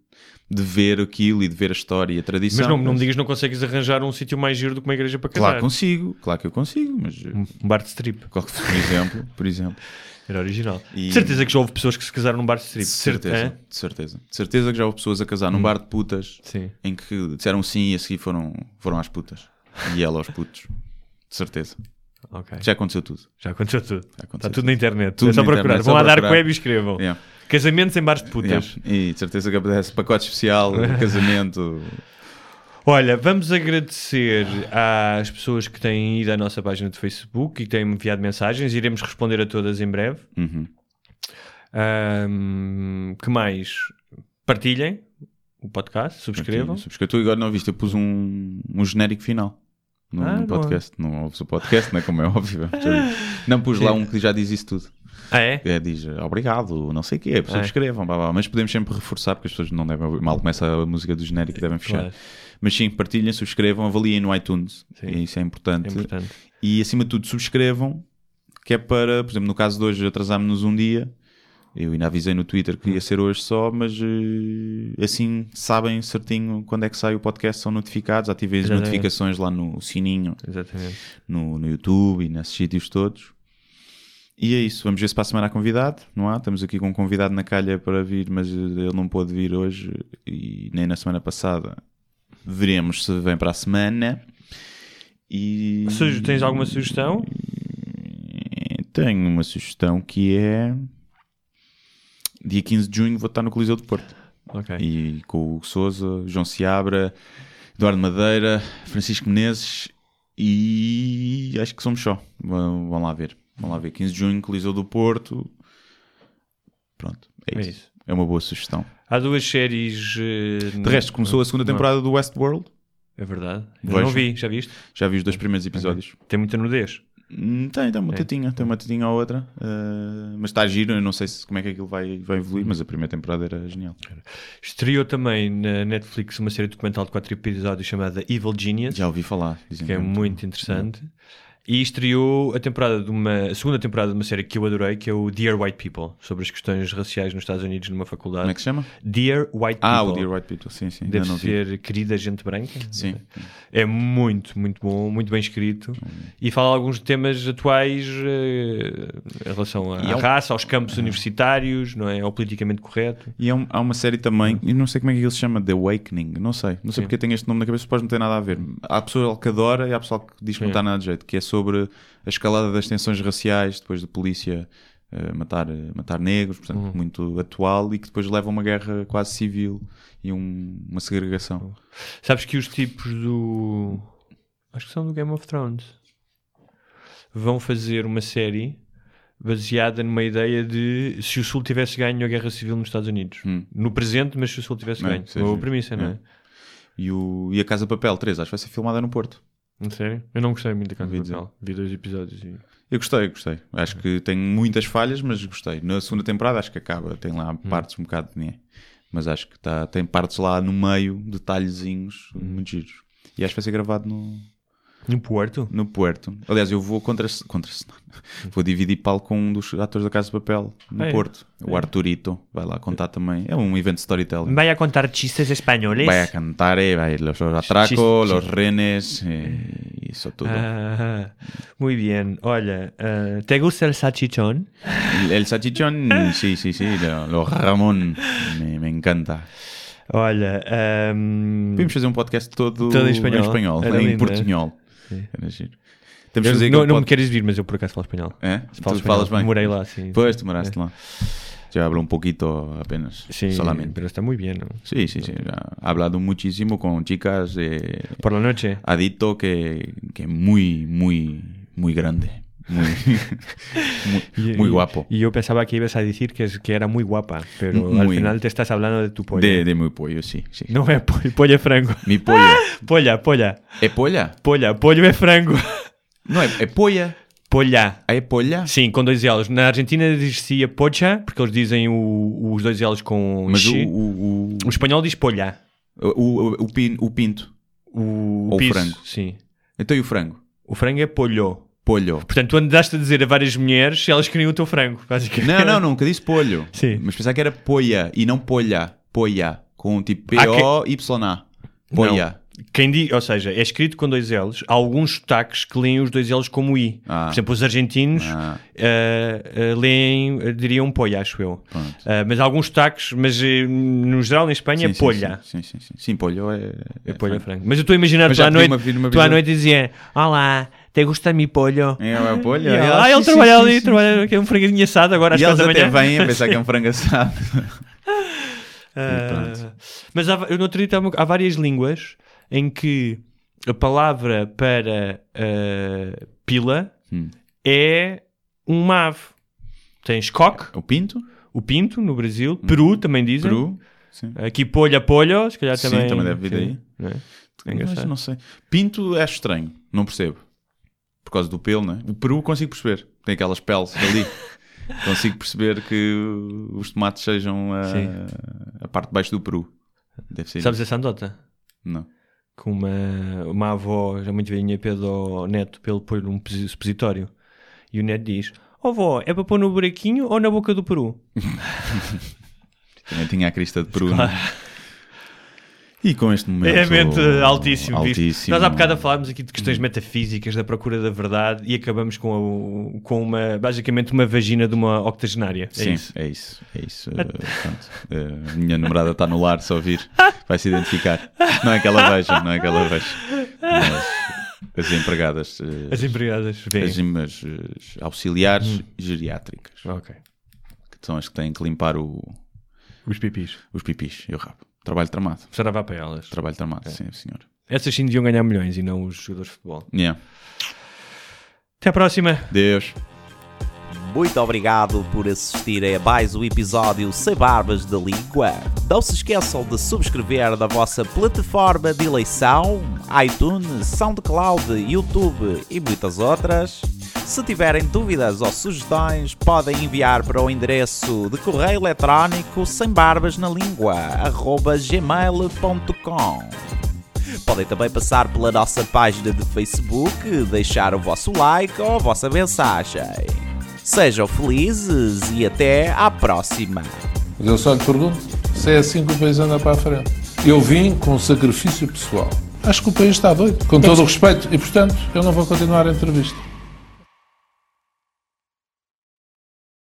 S3: de ver aquilo e de ver a história e a tradição.
S2: Mas não, não me digas não consegues arranjar um sítio mais giro do que uma igreja para casar.
S3: Claro que consigo, claro que eu consigo, mas
S2: Um bar de strip.
S3: por exemplo, por exemplo.
S2: Era original.
S3: E-
S2: De certeza que já houve pessoas que se casaram num bar de strip.
S3: De certeza, de certeza. De certeza que já houve pessoas a casar num bar de putas
S2: Sim.
S3: em que disseram sim e a seguir foram, foram às putas. E ela aos putos. De certeza. Já aconteceu tudo.
S2: Já aconteceu tudo.
S3: aconteceu
S2: Está tudo
S3: tudo.
S2: na internet.
S3: Tudo
S2: é só procurar. Vão à Dark
S3: procurar.
S2: Web e escrevam.
S3: Yeah.
S2: Casamentos em bares de putas.
S3: Yeah. E de certeza que aparece pacote especial, casamento.
S2: Olha, vamos agradecer às pessoas que têm ido à nossa página de Facebook e que têm enviado mensagens. Iremos responder a todas em breve.
S3: Uhum.
S2: Ahm, que mais? Partilhem o podcast, subscrevam.
S3: Subscrevam. Tu agora não viste, eu pus um, um genérico final. No,
S2: Ah,
S3: no podcast, não ouves o podcast, não é como é óbvio. Não pus lá um que já diz isso tudo.
S2: Ah, é?
S3: É, diz obrigado, não sei o quê, subscrevam, blá, blá, mas podemos sempre reforçar porque as pessoas não devem ouvir. Mal começa a música do genérico, devem fechar.
S2: Claro.
S3: Mas sim, partilhem, subscrevam, avaliem no iTunes,
S2: Sim.
S3: isso é importante.
S2: É importante.
S3: E acima de tudo, subscrevam, que é para, por exemplo, no caso de hoje, atrasámos-nos um dia. Eu ainda avisei no Twitter que ia ser hoje só, mas eh, assim sabem certinho quando é que sai o podcast, são notificados, ativem as
S2: Exatamente.
S3: notificações lá no sininho,
S2: Exatamente.
S3: no, no YouTube e nesses sítios todos. E é isso, vamos ver se para a semana há convidado, não há? Estamos aqui com um convidado na calha para vir, mas eh, ele não pôde vir hoje e nem na semana passada. Veremos se vem para a semana. E...
S2: Tens alguma sugestão?
S3: Tenho uma sugestão que é dia 15 de junho vou estar no Coliseu de Porto
S2: Ok.
S3: e com o Souza, João Seabra, Eduardo Madeira, Francisco Menezes e acho que somos só. Vão, lá ver. Vão lá ver. 15 de junho, Coliseu do Porto. Pronto, é
S2: É
S3: isso.
S2: isso.
S3: É uma boa sugestão.
S2: Há duas séries. eh,
S3: De resto, começou a segunda temporada do Westworld.
S2: É verdade.
S3: Vejo.
S2: não vi, já viste?
S3: Já vi os dois primeiros episódios.
S2: Tem muita nudez.
S3: Hum, Tem, tem uma
S2: É.
S3: tetinha, tem uma tetinha ou outra. uh, mas está giro, eu não sei se, como é que aquilo vai, vai evoluir, mas a primeira temporada era genial.
S2: Estreou também na Netflix uma série documental de quatro episódios chamada Evil Genius,
S3: Já ouvi falar.
S2: Que é
S3: muito.
S2: muito interessante. E estreou a temporada de uma a segunda temporada de uma série que eu adorei, que é o Dear White People, sobre as questões raciais nos Estados Unidos numa faculdade.
S3: Como é que se chama?
S2: Dear White People.
S3: Ah, o Dear White People, sim, sim.
S2: Deve
S3: não vi.
S2: ser querida gente branca.
S3: Sim.
S2: É muito, muito bom, muito bem escrito e fala alguns temas atuais eh, em relação à
S3: é
S2: raça, aos campos universitários, não é? Ao politicamente correto.
S3: E há, um- há uma série também, e não sei como é que ele se chama, The Awakening, não sei, não sei porque tem este nome na cabeça, depois não tem nada a ver. Há pessoa que adora e há pessoal que diz que não
S2: Sim.
S3: está nada de jeito, que é sobre a escalada das tensões raciais depois da polícia eh, matar, matar negros, portanto, muito atual e que depois leva a uma guerra quase civil e um- uma segregação.
S2: Sabes que os tipos do. Acho que são do Game of Thrones. Vão fazer uma série baseada numa ideia de se o Sul tivesse ganho a guerra civil nos Estados Unidos.
S3: Hum.
S2: No presente, mas se o Sul tivesse
S3: É,
S2: ganho.
S3: é
S2: Boa
S3: giro.
S2: premissa, não é?
S3: É. E, o, e a Casa Papel 3, acho que vai ser filmada no Porto.
S2: Sério? Eu não gostei muito da Casa de. Papel. Vi dois episódios e.
S3: Eu gostei, gostei. Acho que tem muitas falhas, mas gostei. Na segunda temporada acho que acaba, tem lá partes um bocado de né, mas acho que tá, tem partes lá no meio, detalhezinhos muito giros. E acho que vai ser gravado no,
S2: No Porto?
S3: no Puerto. Aliás, eu vou contra, contra vou dividir palco com um dos atores da Casa de Papel no
S2: Ah, é?
S3: Porto, o Arturito. Vai lá contar também. É um evento de storytelling.
S2: Vai a contar chistes espanhóis?
S3: Vai a cantar, eh, vai los atracos, los renes, eh, y eso todo.
S2: Ah, muy bien. Olha, ah, ¿te gusta el salchichón?
S3: El, el salchichón, sí, sí, sí, lo, lo Ramón, me, me encanta.
S2: Olha, ahm,
S3: Podemos fazer um podcast todo,
S2: Todo em espanhol. Era
S3: em
S2: lindo,
S3: portunhol. Era giro. Temos
S2: eu
S3: fazer
S2: não, não me queres vir, mas eu por acaso falo espanhol.
S3: É?
S2: Falo
S3: Tu
S2: espanhol.
S3: falas bem?
S2: Morei lá, sim.
S3: Pois, tu moraste lá. Já hablo un poquito apenas,
S2: Sí,
S3: solamente.
S2: pero está muy bien. ¿no?
S3: Sí, sí, sí. He hablado muchísimo con chicas. Eh,
S2: Por la noche.
S3: ha dicho que, que muy, muy, muy grande. Muy, muy, muy guapo.
S2: Y yo pensaba que ibas a decir que, es, que era muy guapa, pero
S3: Muy.
S2: al final te estás hablando de tu polla.
S3: De, de muy pollo, sí. sí.
S2: No es pollo, pollo es frango.
S3: Mi pollo.
S2: Polla, polla.
S3: ¿Es polla?
S2: Polla, pollo es frango.
S3: No, es, es polla.
S2: Polla.
S3: ¿Es polla?
S2: Sim, com dois L's. Na Argentina diz-se pocha, porque eles dizem o- os dois L's com
S3: Mas o, o, o,
S2: espanhol diz polha.
S3: o, o, pin- o pinto.
S2: O,
S3: Ou frango.
S2: Sim.
S3: Então e o frango?
S2: O frango é polho.
S3: Polho.
S2: Portanto, tu andaste a dizer a várias mulheres se elas queriam o teu frango, basicamente.
S3: Não, não, nunca disse polho.
S2: Sim.
S3: Mas pensava que era poia e não polha. Poia. Com tipo P-O-Y-A. Poia.
S2: Quem diz, ou seja, é escrito com dois L's. Há alguns sotaques que leem os dois L's como I.
S3: Ah.
S2: Por exemplo, os argentinos
S3: Ah.
S2: eh, eh, leem, eh, diriam polha, acho eu. Mas alguns sotaques, mas eh, no geral em Espanha é
S3: Sim,
S2: polha.
S3: Sim, sim, sim. Sim, sim polho é.
S2: É polha frango. Mas eu estou a imaginar
S3: Mas
S2: tu à noite,
S3: uma-
S2: tu à noite dizia Olá, te gusta mi pollo?
S3: É, é polho.
S2: E
S3: é,
S2: ela, ah, ele
S3: sim,
S2: trabalha
S3: sim,
S2: ali,
S3: sim.
S2: trabalha é um franguinho assado agora às
S3: E
S2: quatro
S3: eles
S2: da
S3: até
S2: manhã.
S3: vêm a pensar que é um frango assado. Pronto.
S2: mas há, eu não acredito, há, várias línguas em que a palavra para ah, pila
S3: Hum.
S2: é uma ave. Tens coque,
S3: O pinto?
S2: o pinto no Brasil, peru também dizem.
S3: Peru? Sim.
S2: Aqui polha, polho, se calhar
S3: Sim,
S2: também.
S3: também deve vir daí.
S2: não é? É
S3: não sei. Pinto é estranho. Não percebo. Por causa do pelo, né? O peru consigo perceber. Tem aquelas peles ali. consigo perceber que os tomates sejam a, a parte de baixo do peru. Deve ser.
S2: Sabes
S3: isso.
S2: essa andota?
S3: Não.
S2: que uma, uma avó já muito velhinha pede ao neto ele pôr um posi- supositório. E o neto diz: Ó avó, é para pôr no buraquinho ou na boca do peru?
S3: Também tinha a crista de peru. né? E com este momento.
S2: É mente altíssimo.
S3: altíssimo.
S2: Nós há bocado falámos aqui de questões metafísicas, da procura da verdade e acabamos com, a- com uma, basicamente uma vagina de uma octogenária. É
S3: Sim,
S2: isso.
S3: é isso. É isso. A minha namorada está no lar, só ouvir. Vai se identificar. Não é que ela veja, não é que ela veja. Mas as empregadas. eh,
S2: As empregadas
S3: as,
S2: veem.
S3: as, as auxiliares geriátricas.
S2: Ok.
S3: Que são as que têm que limpar o,
S2: Os pipis.
S3: os pipis e o rabo. Trabalho tramado.
S2: Será para elas.
S3: Trabalho tramado, sim, senhor.
S2: Essas sim deviam ganhar milhões e não os jogadores de futebol.
S3: Yeah.
S2: Até à próxima.
S3: Deus.
S10: Muito obrigado por assistir a mais um episódio Sem Barbas da Língua. Não se esqueçam de subscrever na vossa plataforma de eleição, iTunes, SoundCloud, YouTube e muitas outras. Se tiverem dúvidas ou sugestões, podem enviar para o endereço de correio eletrónico sem barbas na língua, gmail.com. Podem também passar pela nossa página de Facebook, deixar o vosso like ou a vossa mensagem. Sejam felizes e até à próxima.
S11: Mas eu só lhe pergunto se é assim que o país anda para a frente. Eu vim com sacrifício pessoal. Acho que o país está doido, com todo o respeito, e portanto eu não vou continuar a entrevista.